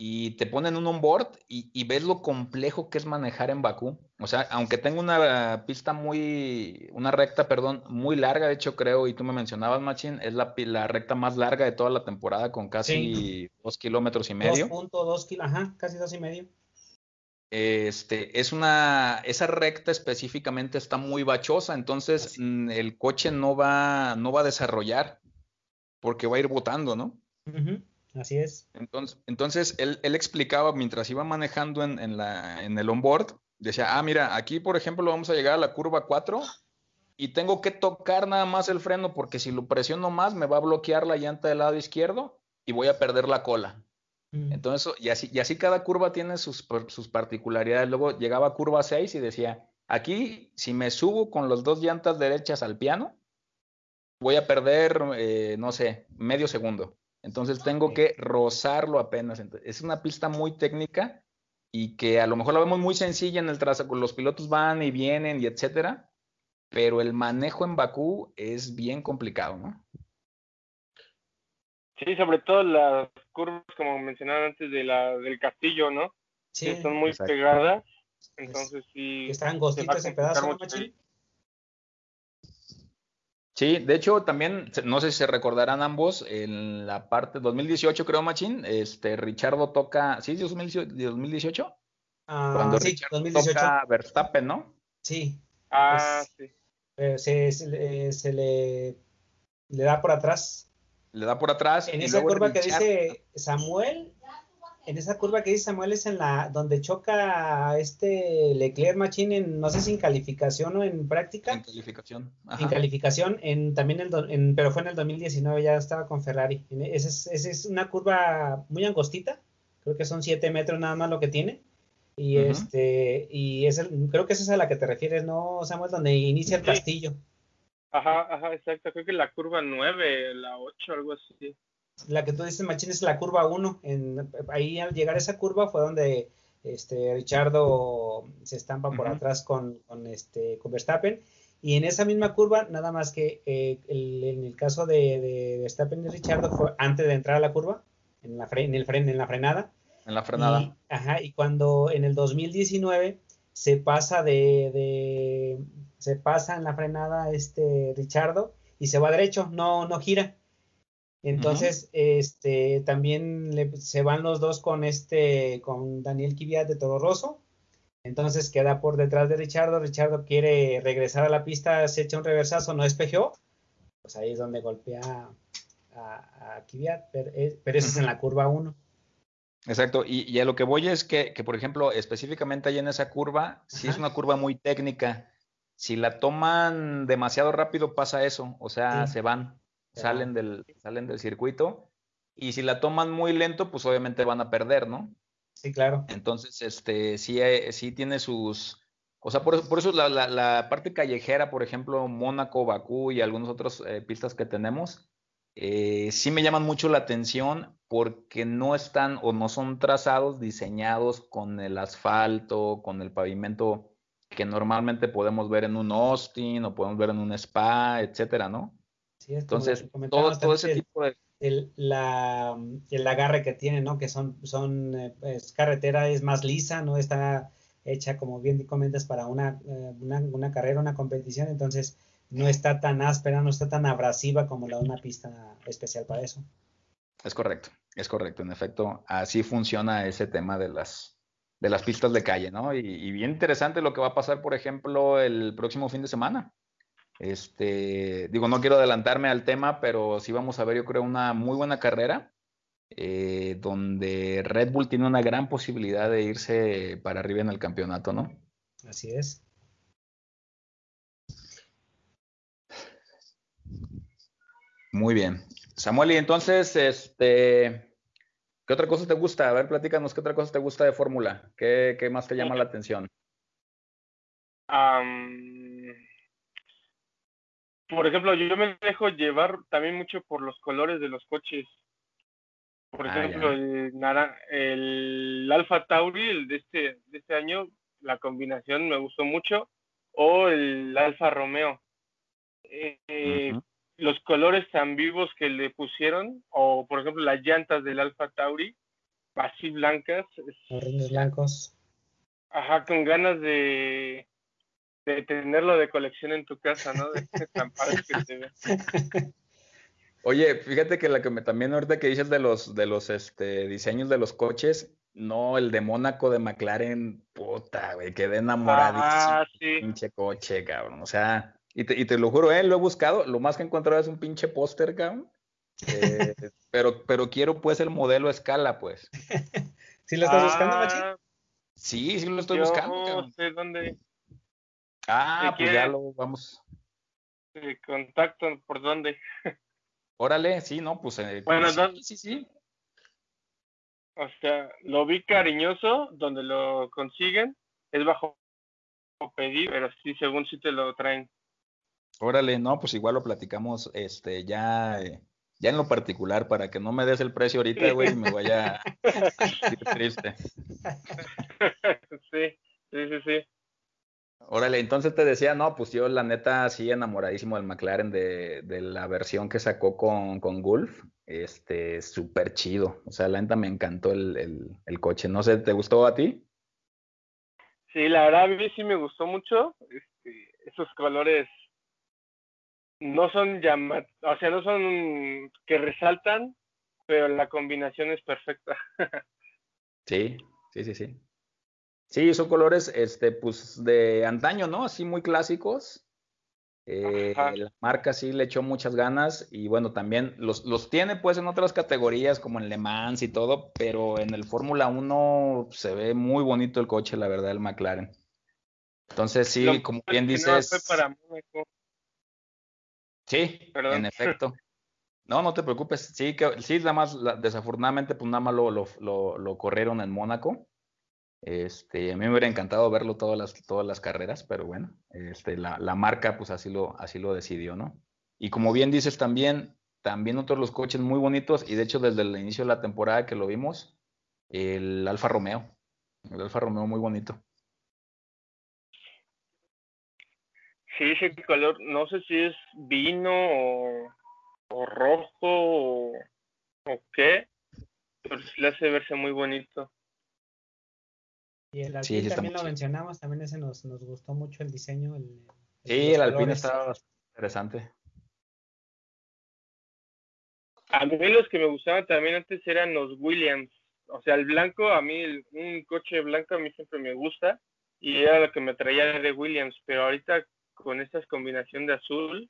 S1: y te ponen un onboard y, y ves lo complejo que es manejar en Bakú. O sea, aunque tenga una pista muy, una recta, perdón, muy larga, de hecho creo, y tú me mencionabas, Machín, es la, la recta más larga de toda la temporada con casi dos kilómetros y medio.
S2: 2.2 kilos, ajá, casi dos y medio.
S1: Este, es una, esa recta específicamente está muy bachosa, entonces
S2: Así.
S1: mm, el coche no va, no va a desarrollar porque va a ir botando, ¿no?
S2: Así es.
S1: Entonces, entonces él, él explicaba mientras iba manejando en, en la, en el onboard, decía, ah, mira, aquí por ejemplo vamos a llegar a la curva 4 y tengo que tocar nada más el freno porque si lo presiono más me va a bloquear la llanta del lado izquierdo y voy a perder la cola.
S2: Mm,
S1: Entonces, y así, y así cada curva tiene sus, sus particularidades. Luego llegaba a curva 6 y decía, aquí si me subo con las dos llantas derechas al piano, voy a perder, eh, no sé, medio segundo. Entonces tengo
S2: Ok.
S1: que rozarlo apenas. Es una pista muy técnica y que a lo mejor la vemos muy sencilla en el trazado, los pilotos van y vienen y etcétera, pero el manejo en Bakú es bien complicado, ¿no?
S3: Sí, sobre todo las curvas, como mencionaba antes, de la, del castillo, ¿no?
S2: sí,
S3: que son muy
S1: exacto.
S3: pegadas. Entonces sí.
S2: está
S3: se va
S2: angostito
S3: a
S2: ese
S3: complicar
S2: pedazo, ¿no,
S3: mucho
S2: Machín?
S3: ahí.
S1: Sí, de hecho también, no sé si se recordarán ambos, en la parte 2018 creo, Machín, este, Richardo toca, ¿sí? 2018?
S2: Ah,
S1: Cuando
S2: sí,
S1: Richardo
S2: 2018.
S1: toca Verstappen, ¿no?
S2: Sí,
S3: Ah, sí.
S2: eh, se, se le- se le, le da por atrás.
S1: Le da por atrás.
S2: En
S1: y
S2: esa curva que dice Samuel, en esa curva que dice Samuel es en la donde choca a este Leclerc Machine en no sé si en calificación o en práctica.
S1: En calificación. Ajá.
S2: En calificación, en, también el, do- en, pero fue en el 2019, ya estaba con Ferrari. En- Esa es, esa es una curva muy angostita, creo que son 7 metros nada más lo que tiene. Y este, y es el- creo que esa es a la que te refieres, ¿no, Samuel? Donde inicia el
S3: Sí.
S2: castillo.
S3: Ajá, ajá, exacto. Creo que la curva 9, la 8, algo así.
S2: La que tú dices, Machín, es la curva 1. En, ahí al llegar a esa curva fue donde este, Richardo se estampa por atrás con, con, este, con Verstappen. Y en esa misma curva, nada más que eh, el- en el caso de, de Verstappen y Richardo fue antes de entrar a la curva, en la, fre- en el fren, en la frenada.
S1: En la frenada.
S2: Y, ajá, y cuando en el 2019 se pasa de, de- se pasa en la frenada este Richardo y se va derecho, no, no gira. Entonces, este, también le- se van los dos con este, con Daniel Kvyat de Toro Rosso. Entonces queda por detrás de Richardo. Richardo quiere regresar a la pista, se echa un reversazo, no despejó. Pues ahí es donde golpea a, a Kvyat, pero, es- pero eso es en la curva 1.
S1: Exacto, y, y a lo que voy es que, que, por ejemplo, específicamente ahí en esa curva, sí es una curva muy técnica. Si la toman demasiado rápido pasa eso, o sea,
S2: Sí.
S1: se van, salen del, salen del circuito. Y si la toman muy lento, pues obviamente van a perder, ¿no?
S2: Sí, claro.
S1: Entonces, este, sí, eh, sí tiene sus, o sea, por, eso- por eso la, la- la parte callejera, por ejemplo, Mónaco, Bakú y algunas otras eh, pistas que tenemos, eh, sí me llaman mucho la atención porque no están o no son trazados diseñados con el asfalto, con el pavimento que normalmente podemos ver en un Austin o podemos ver en un Spa, etcétera, ¿no?
S2: Sí, es
S1: Entonces, todo, ese
S2: el-
S1: tipo de...
S2: el, la, el agarre que tiene, ¿no? Que son, son eh, es carretera, es más lisa, no está hecha, como bien comentas, para una, eh, una, una carrera, una competición, entonces no está tan áspera, no está tan abrasiva como la de una pista especial para eso.
S1: Es correcto, es correcto. En efecto, así funciona ese tema de las, de las pistas de calle, ¿no? Y, y bien interesante lo que va a pasar, por ejemplo, el próximo fin de semana. Este, digo, no quiero adelantarme al tema, pero sí vamos a ver, yo creo, una muy buena carrera, eh, donde Red Bull tiene una gran posibilidad de irse para arriba en el campeonato, ¿no?
S2: Así es.
S1: Muy bien. Samuel, y entonces, este, ¿qué otra cosa te gusta? A ver, platícanos, ¿qué otra cosa te gusta de Fórmula? ¿Qué, qué más te llama la atención?
S3: Am, por ejemplo, yo me dejo llevar también mucho por los colores de los coches. Por
S1: Ah,
S3: ejemplo, el, nara- el Alfa Tauri, el de este, de este año, la combinación me gustó mucho. O el Alfa Romeo. Eh, eh. Los colores tan vivos que le pusieron, o por ejemplo las llantas del Alfa Tauri, así blancas, es-
S2: Los rines blancos.
S3: Ajá, con ganas de, de tenerlo de colección en tu casa, ¿no? De tan padre que se ve.
S1: Oye, fíjate que la que me también ahorita que dices de los de los este diseños de los coches, no, el de Mónaco de McLaren, puta, güey, quedé enamoradísimo.
S3: Ah, sí.
S1: Pinche coche, cabrón. O sea, y te, y te lo juro, eh, lo he buscado, lo más que he encontrado es un pinche póster, cabrón. Eh, pero, pero quiero pues el modelo a escala, pues.
S2: ¿Sí lo estás buscando, Machi?
S3: Ah,
S1: Sí, sí lo estoy
S3: yo
S1: buscando, cabrón.
S3: sé dónde
S1: Ah,
S3: ¿de
S1: pues ya lo vamos.
S3: contacto, por dónde.
S1: Órale, sí, no, pues. eh,
S3: Bueno,
S1: sí,
S3: ¿dónde?
S1: sí, sí.
S3: O sea, lo vi cariñoso, donde lo consiguen, es bajo pedido, pero sí, según sí te lo traen.
S1: Órale, no, pues igual lo platicamos este ya, eh, ya en lo particular para que no me des el precio ahorita, güey, y me vaya a triste.
S3: sí, sí, sí, sí.
S1: Órale, entonces te decía, no, pues yo la neta sí enamoradísimo del McLaren de, de la versión que sacó con, con Gulf, este, súper chido, o sea, la neta me encantó el, el, el coche, no sé, ¿te gustó a ti?
S3: Sí, la verdad a mí sí me gustó mucho este, esos colores no son llamat o sea, no son que resaltan, pero la combinación es perfecta.
S1: sí, sí, sí, sí. Sí, son colores, este, pues de antaño, ¿no? Así muy clásicos. Eh, la marca sí le echó muchas ganas y bueno, también los, los tiene pues en otras categorías como en Le Mans y todo, pero en el Fórmula 1 se ve muy bonito el coche, la verdad, el McLaren. Entonces sí, como bien dices... Sí, en efecto. No, no te preocupes. Sí, que sí, nada más, desafortunadamente, pues nada más lo, lo, lo, corrieron en Mónaco. Este, a mí me hubiera encantado verlo todas las, todas las carreras, pero bueno, este, la, la, marca pues así lo, así lo decidió, ¿no? Y como bien dices también, también otros los coches muy bonitos, y de hecho desde el inicio de la temporada que lo vimos, el Alfa Romeo, el Alfa Romeo muy bonito.
S3: Sí, ese color, no sé si es vino o, rojo o, qué, pero sí le hace verse muy bonito.
S2: Y el Alpine también lo mencionamos, también ese nos, nos gustó mucho el diseño. El,
S1: sí, el Alpine estaba interesante.
S3: A mí los que me gustaban también antes eran los Williams. O sea, el blanco, a mí, un coche blanco a mí siempre me gusta y era lo que me traía de Williams, pero ahorita con esta combinación de azul,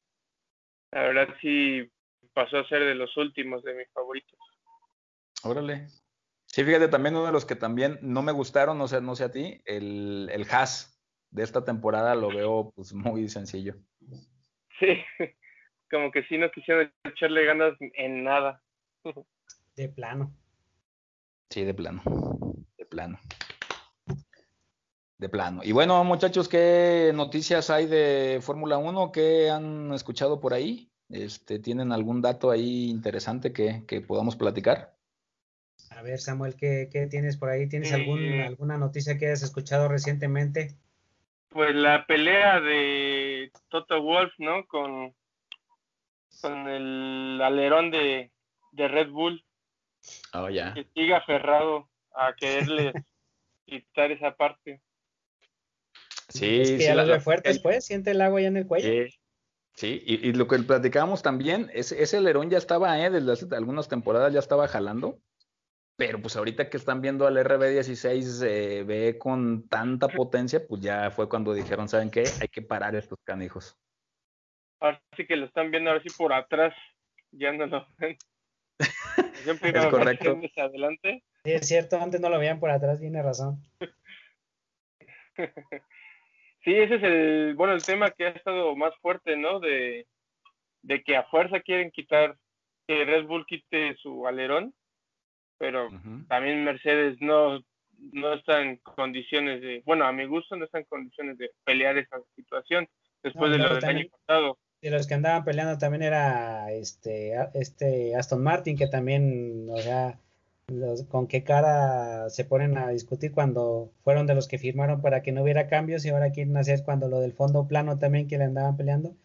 S3: la verdad sí pasó a ser de los últimos de mis favoritos.
S1: Órale. Sí, fíjate, también uno de los que también no me gustaron, no sé, no sé a ti, el, el Haas de esta temporada lo veo pues muy sencillo.
S3: Sí, como que sí no quisieron echarle ganas en nada.
S2: De plano.
S1: Sí, de plano. De plano de plano. Y bueno, muchachos, ¿qué noticias hay de Fórmula 1? ¿Qué han escuchado por ahí? Este, ¿Tienen algún dato ahí interesante que, podamos platicar?
S2: A ver, Samuel, ¿qué, tienes por ahí? ¿Tienes algún, eh, alguna noticia que hayas escuchado recientemente?
S3: Pues la pelea de Toto Wolf, ¿no? Con, con el alerón de, Red Bull.
S1: Oh, ya.
S3: Que siga aferrado a quererle quitar esa parte.
S2: Sí, es que ya los fuertes, pues, siente el agua ya en el cuello.
S1: Sí, y, lo que platicábamos también, ese, ese alerón ya estaba, ¿eh? desde hace algunas temporadas ya estaba jalando, pero pues ahorita que están viendo al RB16 eh, ve con tanta potencia, pues ya fue cuando dijeron, ¿saben qué? Hay que parar estos canijos.
S3: Ahora sí que lo están viendo ahora sí por atrás, ya no lo ven.
S1: es correcto.
S3: Adelante.
S2: Sí, es cierto, antes no lo veían por atrás, tiene razón.
S3: Sí, ese es el, bueno, el tema que ha estado más fuerte, ¿no? De, que a fuerza quieren quitar, que Red Bull quite su alerón, pero también Mercedes no, no está en condiciones de, bueno, a mi gusto no está en condiciones de pelear esa situación después de lo del año pasado.
S2: De los que andaban peleando también era este, este Aston Martin, que también, o sea, con qué cara se ponen a discutir cuando fueron de los que firmaron para que no hubiera cambios y ahora quieren hacer cuando lo del fondo plano también que le andaban peleando.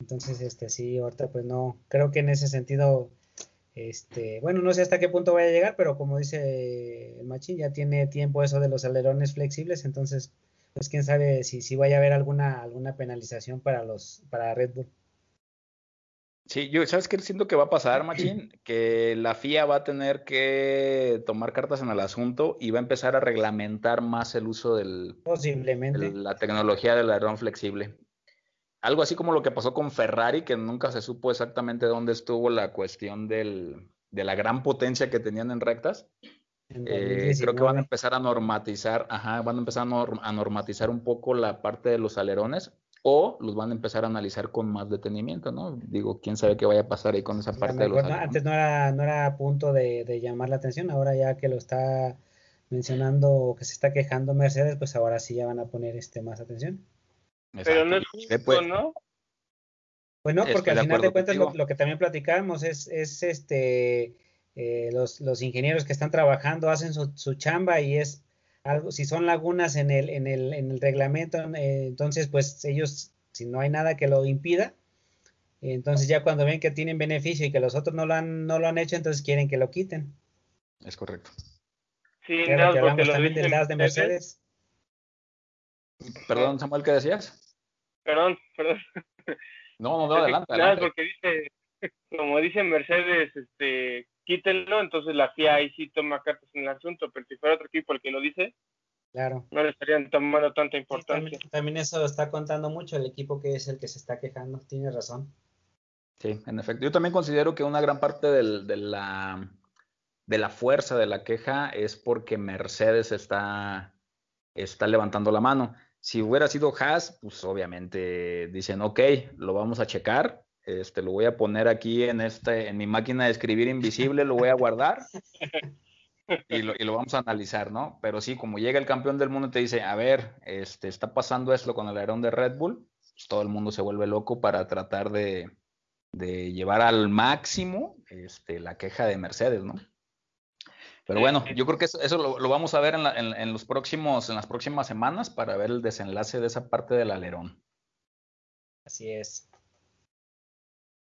S2: Entonces, este sí, ahorita pues no, creo que en ese sentido, este, bueno, no sé hasta qué punto vaya a llegar, pero como dice el machín, ya tiene tiempo eso de los alerones flexibles, entonces, pues quién sabe si, si vaya a haber alguna, alguna penalización para los, para Red Bull.
S1: Sí, yo, ¿sabes qué siento que va a pasar, Machín? Que la FIA va a tener que tomar cartas en el asunto y va a empezar a reglamentar más el uso del,
S2: Posiblemente.
S1: de la tecnología del alerón flexible. Algo así como lo que pasó con Ferrari, que nunca se supo exactamente dónde estuvo la cuestión del, de la gran potencia que tenían en rectas. Eh, creo que van a empezar a normatizar, ajá, van a empezar a normatizar un poco la parte de los alerones o los van a empezar a analizar con más detenimiento, ¿no? Digo, quién sabe qué vaya a pasar ahí con esa parte de los
S2: Antes no era, no era a punto de, llamar la atención, ahora ya que lo está mencionando o que se está quejando Mercedes, pues ahora sí ya van a poner este más atención.
S3: Pero no es justo, pues, ¿no?
S2: Bueno, porque al final de cuentas lo, que también platicamos es, es este eh, los, los, ingenieros que están trabajando hacen su, su chamba y es algo, si son lagunas en el, en el, en el reglamento, eh, entonces pues ellos, si no hay nada que lo impida, entonces ya cuando ven que tienen beneficio y que los otros no lo han, no lo han hecho, entonces quieren que lo quiten.
S1: Es correcto.
S3: Sí, no, que hablamos
S2: también del de Mercedes.
S1: Perdón, Samuel, ¿qué decías?
S3: Perdón, perdón.
S1: No, no, no, adelante, adelante.
S3: porque dice, como dice Mercedes, este, quítenlo, entonces la FIA ahí sí toma cartas en el asunto, pero si fuera otro equipo el que lo dice,
S2: claro.
S3: no le estarían tomando tanta importancia.
S2: también, eso está contando mucho el equipo que es el que se está quejando, tiene razón.
S1: Sí, en efecto. Yo también considero que una gran parte de, la, de la fuerza de la queja es porque Mercedes está, está levantando la mano. Si hubiera sido Haas, pues obviamente dicen, ok, lo vamos a checar, este, lo voy a poner aquí en, este, en mi máquina de escribir invisible, lo voy a guardar y lo, y lo, vamos a analizar, ¿no? Pero sí, como llega el campeón del mundo y te dice, a ver, este, está pasando esto con el aerón de Red Bull, pues todo el mundo se vuelve loco para tratar de, de llevar al máximo este, la queja de Mercedes, ¿no? Pero bueno, yo creo que eso, lo, vamos a ver en, los próximos, en las próximas semanas para ver el desenlace de esa parte del alerón.
S2: Así es.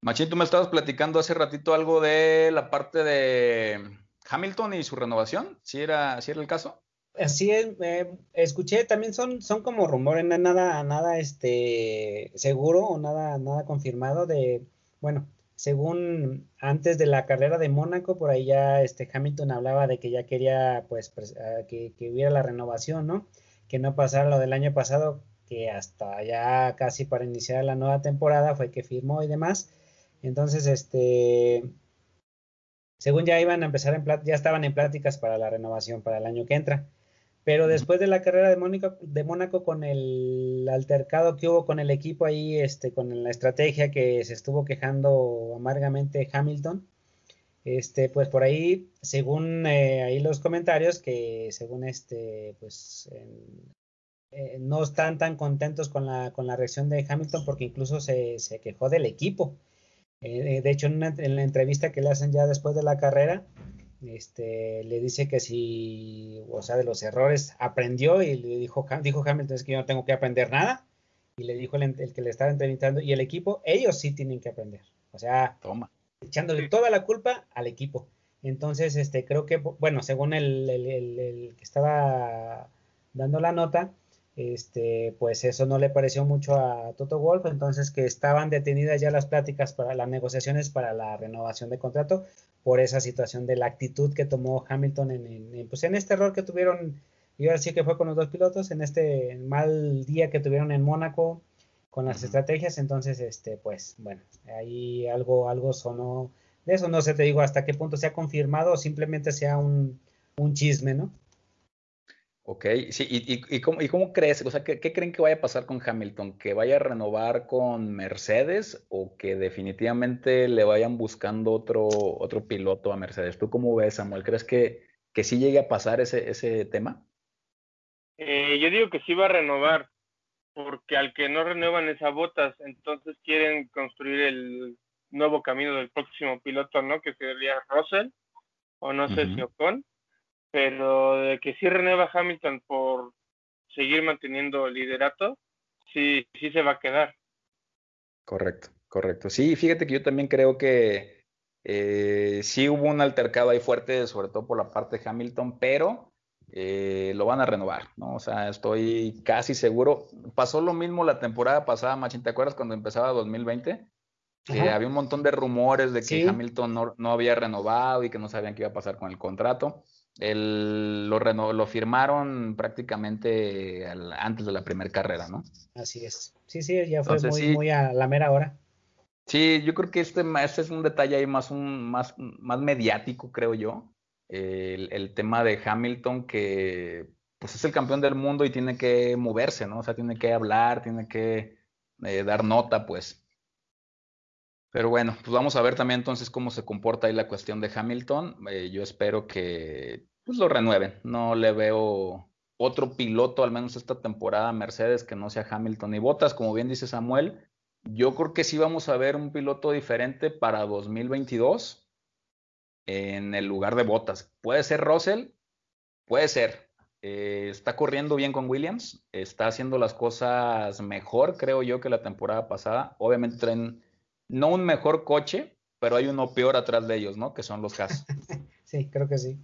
S1: Machín, tú me estabas platicando hace ratito algo de la parte de Hamilton y su renovación, ¿sí era, era el caso?
S2: Así es, eh, escuché, también son, son como rumores, nada, nada este seguro o nada, nada confirmado de, bueno, según antes de la carrera de Mónaco, por ahí ya este Hamilton hablaba de que ya quería pues ah, que, hubiera la renovación, ¿no? Que no pasara lo del año pasado, que hasta ya casi para iniciar la nueva temporada fue que firmó y demás. Entonces, este, según ya iban a empezar en ya estaban en pláticas para la renovación para el año que entra. Pero después de la carrera de Mónaco, de Mónaco con el altercado que hubo con el equipo ahí, este, con la estrategia que se estuvo quejando amargamente Hamilton, este, pues por ahí, según eh, ahí los comentarios, que según este, pues eh, no están tan contentos con la, con la reacción de Hamilton porque incluso se, se quejó del equipo. Eh, de hecho, en, en la entrevista que le hacen ya después de la carrera, este, le dice que si, o sea, de los errores aprendió y le dijo, dijo Hamilton, es que yo no tengo que aprender nada. Y le dijo el, que le estaba entrevistando, y el equipo, ellos sí tienen que aprender. O sea,
S1: Toma.
S2: echándole toda la culpa al equipo. Entonces, este, creo que, bueno, según el, el, que estaba dando la nota, este, pues eso no le pareció mucho a Toto Wolf, entonces que estaban detenidas ya las pláticas para las negociaciones para la renovación de contrato, por esa situación de la actitud que tomó Hamilton en, pues en este error que tuvieron, y ahora sí que fue con los dos pilotos, en este mal día que tuvieron en Mónaco con las estrategias, entonces, este, pues, bueno, ahí algo, algo sonó de eso, no sé, te digo hasta qué punto se ha confirmado o simplemente sea un, un chisme, ¿no?
S1: Ok, sí, ¿y, y, cómo, y cómo, crees? O sea, ¿qué, creen que vaya a pasar con Hamilton? ¿Que vaya a renovar con Mercedes o que definitivamente le vayan buscando otro, otro piloto a Mercedes? ¿Tú cómo ves, Samuel? ¿Crees que, que sí llegue a pasar ese, ese tema?
S3: Eh, yo digo que sí va a renovar, porque al que no renuevan esas botas, entonces quieren construir el nuevo camino del próximo piloto, ¿no? Que sería Russell, o no sé si Ocon pero de que sí renueva Hamilton por seguir manteniendo el liderato, sí, sí se va a quedar.
S1: Correcto, correcto. Sí, fíjate que yo también creo que eh, sí hubo un altercado ahí fuerte, sobre todo por la parte de Hamilton, pero eh, lo van a renovar, ¿no? O sea, estoy casi seguro. Pasó lo mismo la temporada pasada, Machín, ¿te acuerdas cuando empezaba 2020? Que había un montón de rumores de que Hamilton no, no, había renovado y que no sabían qué iba a pasar con el contrato. El, lo, lo firmaron prácticamente antes de la primera carrera, ¿no?
S2: Así es. Sí, sí, ya fue muy, a la mera hora.
S1: Sí, yo creo que este, este, es un detalle ahí más, un, más, más mediático, creo yo. El, tema de Hamilton que pues es el campeón del mundo y tiene que moverse, ¿no? O sea, tiene que hablar, tiene que eh, dar nota, pues. Pero bueno, pues vamos a ver también entonces cómo se comporta ahí la cuestión de Hamilton. Eh, yo espero que pues, lo renueven. No le veo otro piloto, al menos esta temporada, Mercedes, que no sea Hamilton y Bottas. Como bien dice Samuel, yo creo que sí vamos a ver un piloto diferente para 2022 en el lugar de Bottas. Puede ser Russell, puede ser. Eh, está corriendo bien con Williams, está haciendo las cosas mejor, creo yo, que la temporada pasada. Obviamente traen no un mejor coche, pero hay uno peor atrás de ellos, ¿no? Que son los Haas.
S2: sí, creo que sí.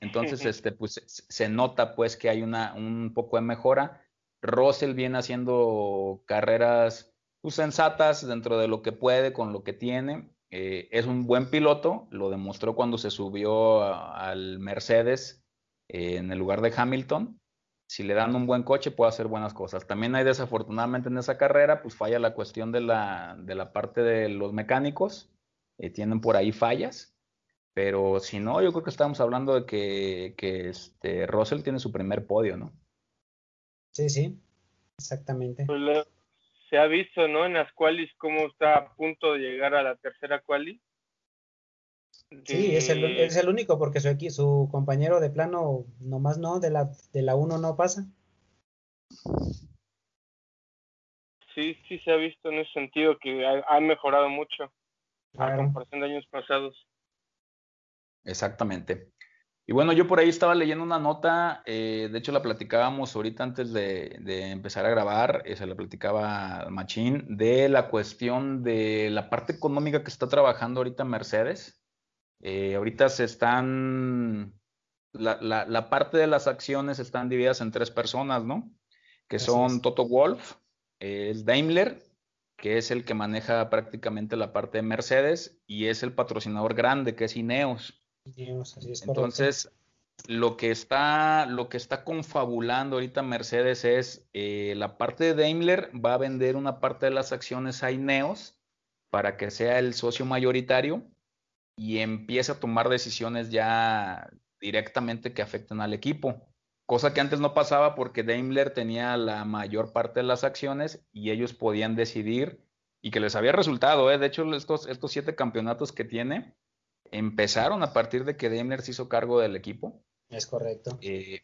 S1: Entonces, este, pues se nota pues que hay una, un poco de mejora. Russell viene haciendo carreras pues, sensatas dentro de lo que puede, con lo que tiene. Eh, es un buen piloto, lo demostró cuando se subió al Mercedes eh, en el lugar de Hamilton. Si le dan un buen coche, puede hacer buenas cosas. También hay desafortunadamente en esa carrera, pues falla la cuestión de la, de la parte de los mecánicos. Eh, tienen por ahí fallas. Pero si no, yo creo que estamos hablando de que, que este Russell tiene su primer podio, ¿no?
S2: Sí, sí, exactamente.
S3: Pues se ha visto, ¿no? En las qualis cómo está a punto de llegar a la tercera quali.
S2: Sí, es el, es el único porque su, su compañero de plano nomás no, de la, de la 1 no pasa.
S3: Sí, sí se ha visto en ese sentido que ha, mejorado mucho a comparación de años pasados.
S1: Exactamente. Y bueno, yo por ahí estaba leyendo una nota, eh, de hecho la platicábamos ahorita antes de, empezar a grabar, eh, se la platicaba Machín, de la cuestión de la parte económica que está trabajando ahorita Mercedes. Eh, ahorita se están, la, parte de las acciones están divididas en tres personas, ¿no? Que son Toto Wolf, es Daimler, que es el que maneja prácticamente la parte de Mercedes, y es el patrocinador grande, que es Ineos. Entonces, lo que está, lo que está confabulando ahorita Mercedes es eh, la parte de Daimler va a vender una parte de las acciones a Ineos para que sea el socio mayoritario y empiece a tomar decisiones ya directamente que afecten al equipo. Cosa que antes no pasaba porque Daimler tenía la mayor parte de las acciones y ellos podían decidir y que les había resultado. ¿eh? De hecho, estos, estos siete campeonatos que tiene, empezaron a partir de que Daimler se hizo cargo del equipo.
S2: Es correcto.
S1: Eh,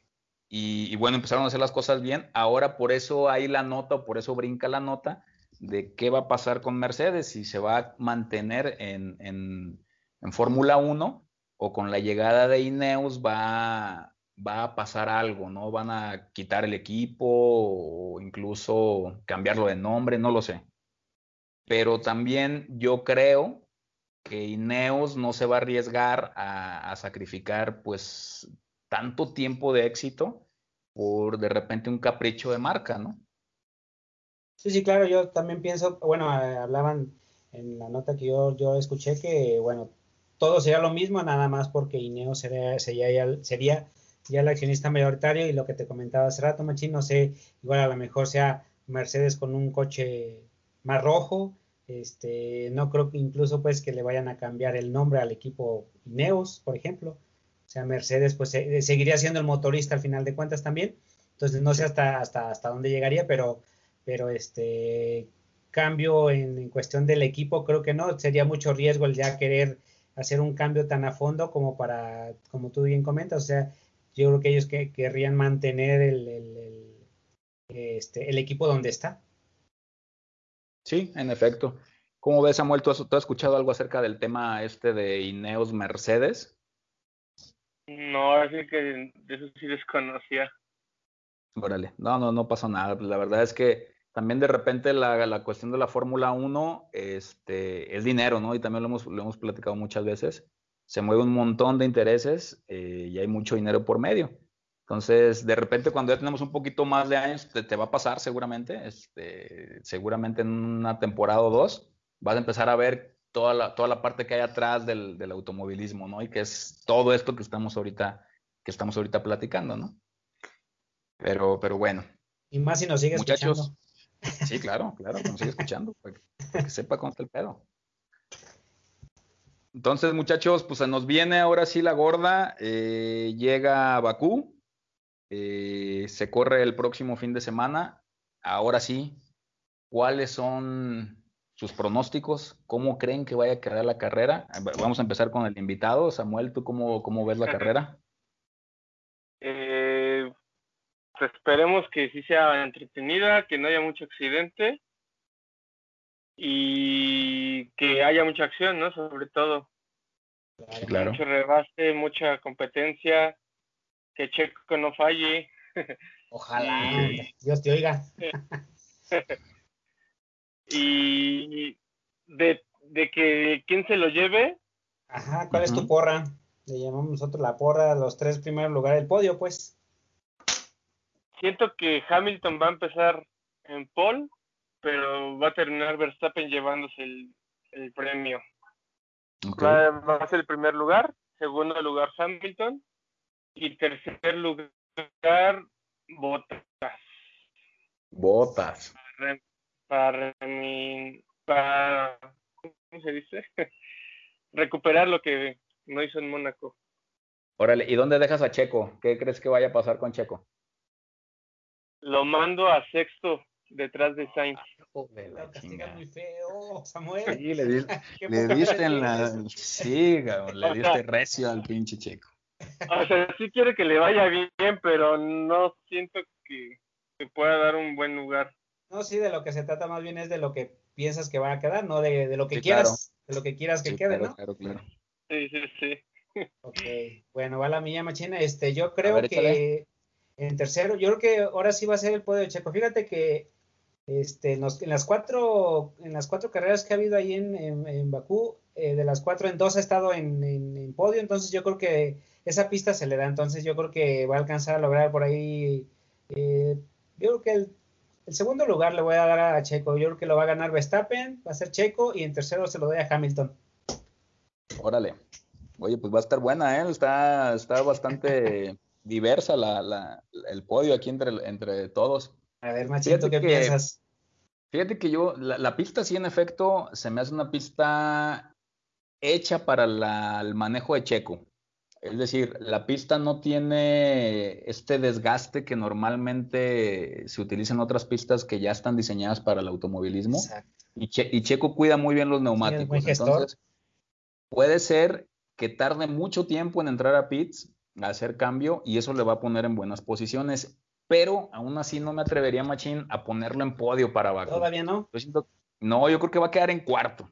S1: y, bueno, empezaron a hacer las cosas bien. Ahora por eso hay la nota, o por eso brinca la nota de qué va a pasar con Mercedes, si se va a mantener en, en, Fórmula 1 o con la llegada de Ineos va, va a pasar algo, ¿no? Van a quitar el equipo o incluso cambiarlo de nombre, no lo sé. Pero también yo creo que Ineos no se va a arriesgar a, sacrificar pues tanto tiempo de éxito por de repente un capricho de marca, ¿no?
S2: Sí, sí, claro, yo también pienso, bueno, hablaban en la nota que yo, yo escuché que, bueno, todo sería lo mismo, nada más porque Ineos sería, sería, ya, sería ya el accionista mayoritario y lo que te comentaba hace rato, Machín, no sé, igual a lo mejor sea Mercedes con un coche más rojo, este, no creo que incluso pues que le vayan a cambiar el nombre al equipo Ineos, por ejemplo. O sea, Mercedes pues seguiría siendo el motorista al final de cuentas también. Entonces no sé hasta, hasta, hasta dónde llegaría, pero, pero este cambio en, cuestión del equipo creo que no. Sería mucho riesgo el ya querer hacer un cambio tan a fondo como para, como tú bien comentas. O sea, yo creo que ellos que, querrían mantener el, el, este, el equipo donde está.
S1: Sí, en efecto. ¿Cómo ves, Samuel? ¿Tú has, escuchado algo acerca del tema este de Ineos Mercedes?
S3: No, así que de eso sí desconocía.
S1: Órale, no, no, no pasó nada. La verdad es que también de repente la, la cuestión de la Fórmula 1 este, es dinero, ¿no? Y también lo hemos, lo hemos platicado muchas veces. Se mueve un montón de intereses eh, y hay mucho dinero por medio. Entonces, de repente, cuando ya tenemos un poquito más de años, te, va a pasar seguramente, este, seguramente en una temporada o dos, vas a empezar a ver toda la, toda la parte que hay atrás del, automovilismo, ¿no? Y que es todo esto que estamos ahorita, que estamos ahorita platicando, ¿no? Pero, pero bueno.
S2: Y más si nos sigue Muchachos, escuchando.
S1: Sí, claro, claro, que nos sigue escuchando, para que, sepa cómo está el pedo. Entonces, muchachos, pues nos viene ahora sí la gorda. Eh, llega Bakú, eh, se corre el próximo fin de semana. Ahora sí, ¿cuáles son sus pronósticos? ¿Cómo creen que vaya a quedar la carrera? Vamos a empezar con el invitado. Samuel, ¿tú cómo, cómo ves la carrera?
S3: Eh, pues esperemos que sí sea entretenida, que no haya mucho accidente y que haya mucha acción, ¿no? Sobre todo.
S1: Claro.
S3: Mucho rebase, mucha competencia que Checo no falle.
S2: Ojalá, Dios te oiga.
S3: y de, de que quién se lo lleve.
S2: Ajá, ¿cuál es tu porra? Le llamamos nosotros la porra, los tres primeros lugares del podio, pues.
S3: Siento que Hamilton va a empezar en pole, pero va a terminar Verstappen llevándose el, premio. Va, va, a ser el primer lugar, segundo lugar Hamilton y tercer lugar Bottas.
S1: Botas.
S3: Para, para, ¿cómo se dice? Recuperar lo que no hizo en Mónaco.
S1: Órale, ¿y dónde dejas a Checo? ¿Qué crees que vaya a pasar con Checo?
S3: Lo mando a sexto detrás de Sainz.
S2: muy feo, Samuel.
S1: Sí, le, le diste en la... Sí, le diste recio al pinche Checo.
S3: O sea, sí quiere que le vaya bien, pero no siento que te pueda dar un buen lugar.
S2: No, sí, de lo que se trata más bien es de lo que piensas que va a quedar, no de, de lo que quieras, de lo que quieras que quede, ¿no?
S3: Claro, claro. Sí, sí, sí.
S2: Ok, bueno, va la mía machina. Este, yo creo que en tercero, yo creo que ahora sí va a ser el podio de Checo. Fíjate que este, en, las cuatro, en las cuatro carreras que ha habido ahí en, en, Bakú, eh, de las cuatro en dos ha estado en, en, podio, entonces yo creo que esa pista se le da, entonces yo creo que va a alcanzar a lograr por ahí, eh, yo creo que el, segundo lugar le voy a dar a Checo, yo creo que lo va a ganar Verstappen, va a ser Checo y en tercero se lo doy a Hamilton.
S1: Órale, oye, pues va a estar buena, ¿eh? está bastante diversa la, la, el podio aquí entre, entre todos.
S2: A ver, Machito, ¿qué piensas?
S1: Fíjate que yo, la, pista sí, en efecto, se me hace una pista hecha para el manejo de Checo. Es decir, la pista no tiene este desgaste que normalmente se utiliza en otras pistas que ya están diseñadas para el automovilismo. Y, y, Checo cuida muy bien los neumáticos. Entonces, puede ser que tarde mucho tiempo en entrar a pits, a hacer cambio, y eso le va a poner en buenas posiciones pero aún así no me atrevería, Machín, a ponerlo en podio para abajo.
S2: ¿Todavía no?
S1: no, yo creo que va a quedar en cuarto.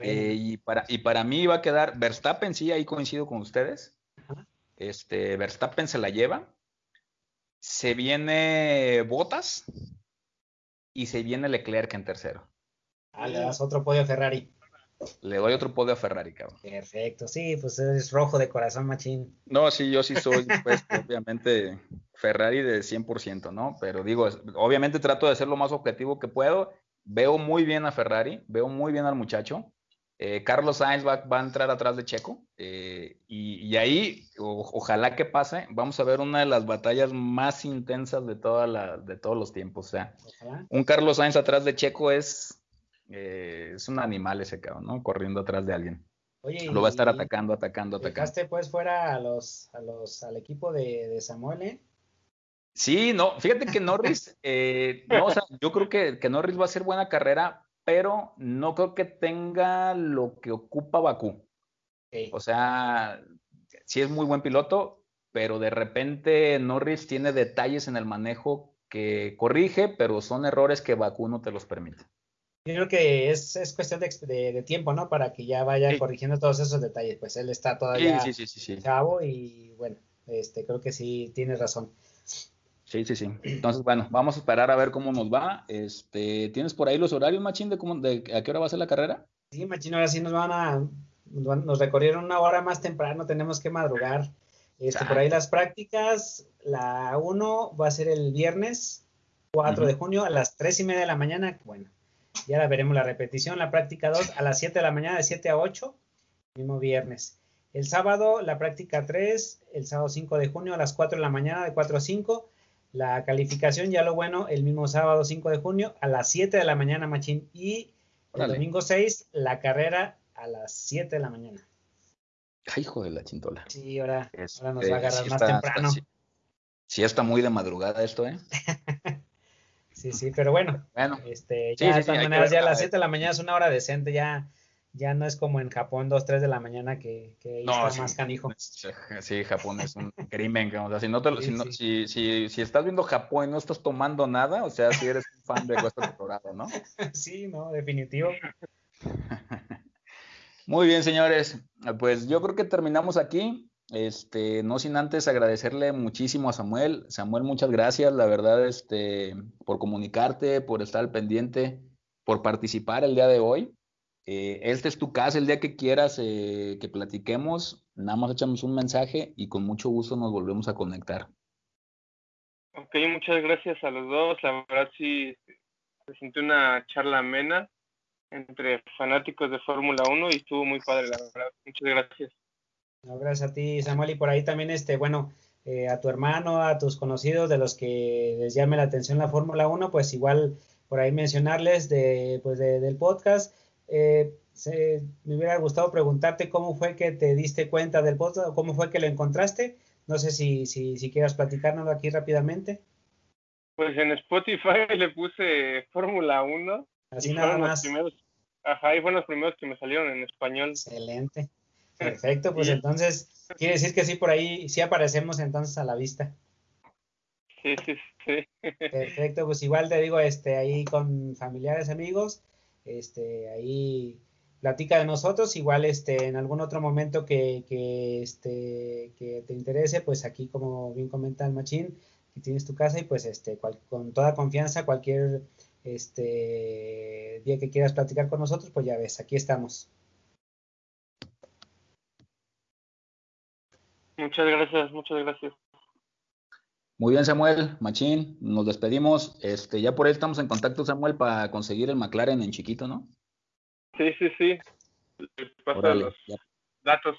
S1: Eh, y, para, y para mí va a quedar Verstappen, sí, ahí coincido con ustedes. Este, Verstappen se la lleva. Se viene Botas y se viene Leclerc en tercero.
S2: Ah, le das otro podio a Ferrari.
S1: Le doy otro podio a Ferrari, cabrón.
S2: Perfecto, sí, pues es rojo de corazón, machín.
S1: No, sí, yo sí soy, pues, obviamente, Ferrari de 100%, ¿no? Pero digo, obviamente trato de ser lo más objetivo que puedo. Veo muy bien a Ferrari, veo muy bien al muchacho. Eh, Carlos Sainz va, a entrar atrás de Checo eh, y, ahí, ojalá que pase, vamos a ver una de las batallas más intensas de, toda la, de todos los tiempos. O sea, un Carlos Sainz atrás de Checo es eh, es un animal ese cabrón, ¿no? Corriendo atrás de alguien. Oye, lo va a estar atacando, atacando, atacando.
S2: ¿Dejaste pues fuera a los, a los, al equipo de, Samuel, eh?
S1: Sí, no, fíjate que Norris, eh, no, o sea, yo creo que, que, Norris va a ser buena carrera, pero no creo que tenga lo que ocupa Bakú. O sea, sí es muy buen piloto, pero de repente Norris tiene detalles en el manejo que corrige, pero son errores que Bakú no te los permite.
S2: Yo creo que es, es cuestión de, de, tiempo, ¿no? Para que ya vaya corrigiendo todos esos detalles. Pues él está todavía chavo y bueno, este, creo que sí tienes razón.
S1: Sí, sí, sí. Entonces, bueno, vamos a esperar a ver cómo nos va. Este, ¿Tienes por ahí los horarios, Machín, de, cómo, de a qué hora va a ser la carrera?
S2: Sí, Machín, ahora sí nos van a, nos recorrieron una hora más temprano, tenemos que madrugar. Este, por ahí las prácticas, la 1 va a ser el viernes 4 de junio a las 3 y media de la mañana. Bueno, y ahora veremos la repetición, la práctica 2 a las 7 de la mañana, de 7 a 8, mismo viernes. El sábado, la práctica 3, el sábado 5 de junio a las 4 de la mañana, de 4 a 5. La calificación, ya lo bueno, el mismo sábado 5 de junio a las 7 de la mañana, machín. Y el domingo 6, la carrera a las 7 de la mañana.
S1: Ay, hijo de la chintola.
S2: Sí, ahora, ahora nos va a agarrar más temprano.
S1: sí, está muy de madrugada esto, ¿eh?
S2: Sí, sí, pero bueno, bueno este, ya de todas maneras, ya a las 7 de la mañana es una hora decente, ya, ya no es como en Japón, 2, 3 de la mañana que, que está más canijo.
S1: Sí, Japón es un crimen, o sea, si, no te, si, si, si, estás viendo Japón y no estás tomando nada, o sea, si eres un fan de Hueso Dorado, ¿no?
S2: Sí, no, definitivo.
S1: Muy bien, señores, pues yo creo que terminamos aquí. Este, no sin antes agradecerle muchísimo a Samuel. Samuel, muchas gracias, la verdad, este, por comunicarte, por estar al pendiente, por participar el día de hoy. Eh, este es tu casa, el día que quieras eh, que platiquemos, nada más echamos un mensaje y con mucho gusto nos volvemos a conectar.
S3: Ok, muchas gracias a los dos. La verdad sí, presenté una charla amena entre fanáticos de Fórmula 1 y estuvo muy padre, la verdad. Muchas gracias.
S2: Gracias a ti, Samuel. Y por ahí también, este, bueno, eh, a tu hermano, a tus conocidos de los que les llame la atención la Fórmula 1, pues igual por ahí mencionarles de, pues del podcast. Eh, me hubiera gustado preguntarte cómo fue que te diste cuenta del podcast o cómo fue que lo encontraste. No sé si, si, si quieras platicárnoslo aquí rápidamente.
S3: Pues en Spotify le puse Fórmula 1.
S2: Así nada más.
S3: ajá, y fueron los primeros que me salieron en español.
S2: Excelente. Perfecto, pues entonces quiere decir que sí, por ahí sí aparecemos entonces a la vista.
S3: Sí, sí, sí.
S2: Perfecto, pues igual te digo, este, ahí con familiares, amigos, este, ahí platica de nosotros, igual este, en algún otro momento que, que, este, que te interese, pues aquí como bien comenta el machín, que tienes tu casa y pues este, con toda confianza, cualquier este, día que quieras platicar con nosotros, pues ya ves, aquí estamos.
S3: Muchas gracias, muchas gracias.
S1: Muy bien, Samuel, Machín, nos despedimos. Este, ya por ahí estamos en contacto, Samuel, para conseguir el McLaren en chiquito, ¿no?
S3: Sí, sí, sí. los datos.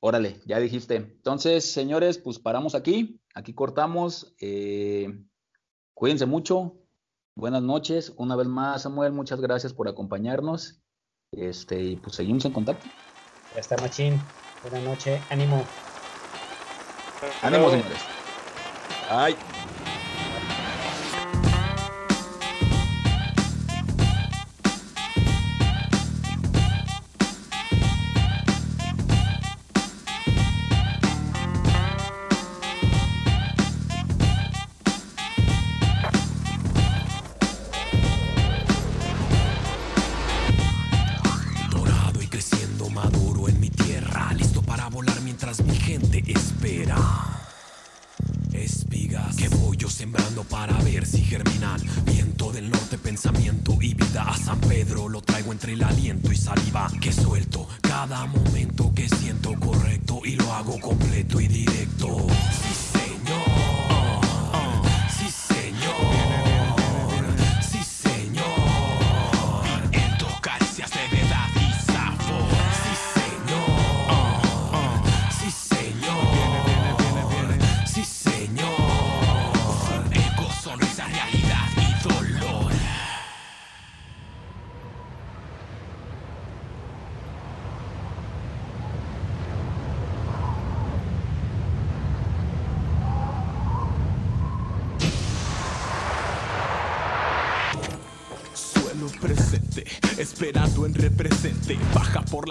S1: Órale, ya dijiste. Entonces, señores, pues paramos aquí. Aquí cortamos. Eh, cuídense mucho. Buenas noches. Una vez más, Samuel, muchas gracias por acompañarnos. Este, y pues seguimos en contacto.
S2: Ya está, Machín. Buenas noches. Ánimo.
S1: Ánimo, señores. Ay.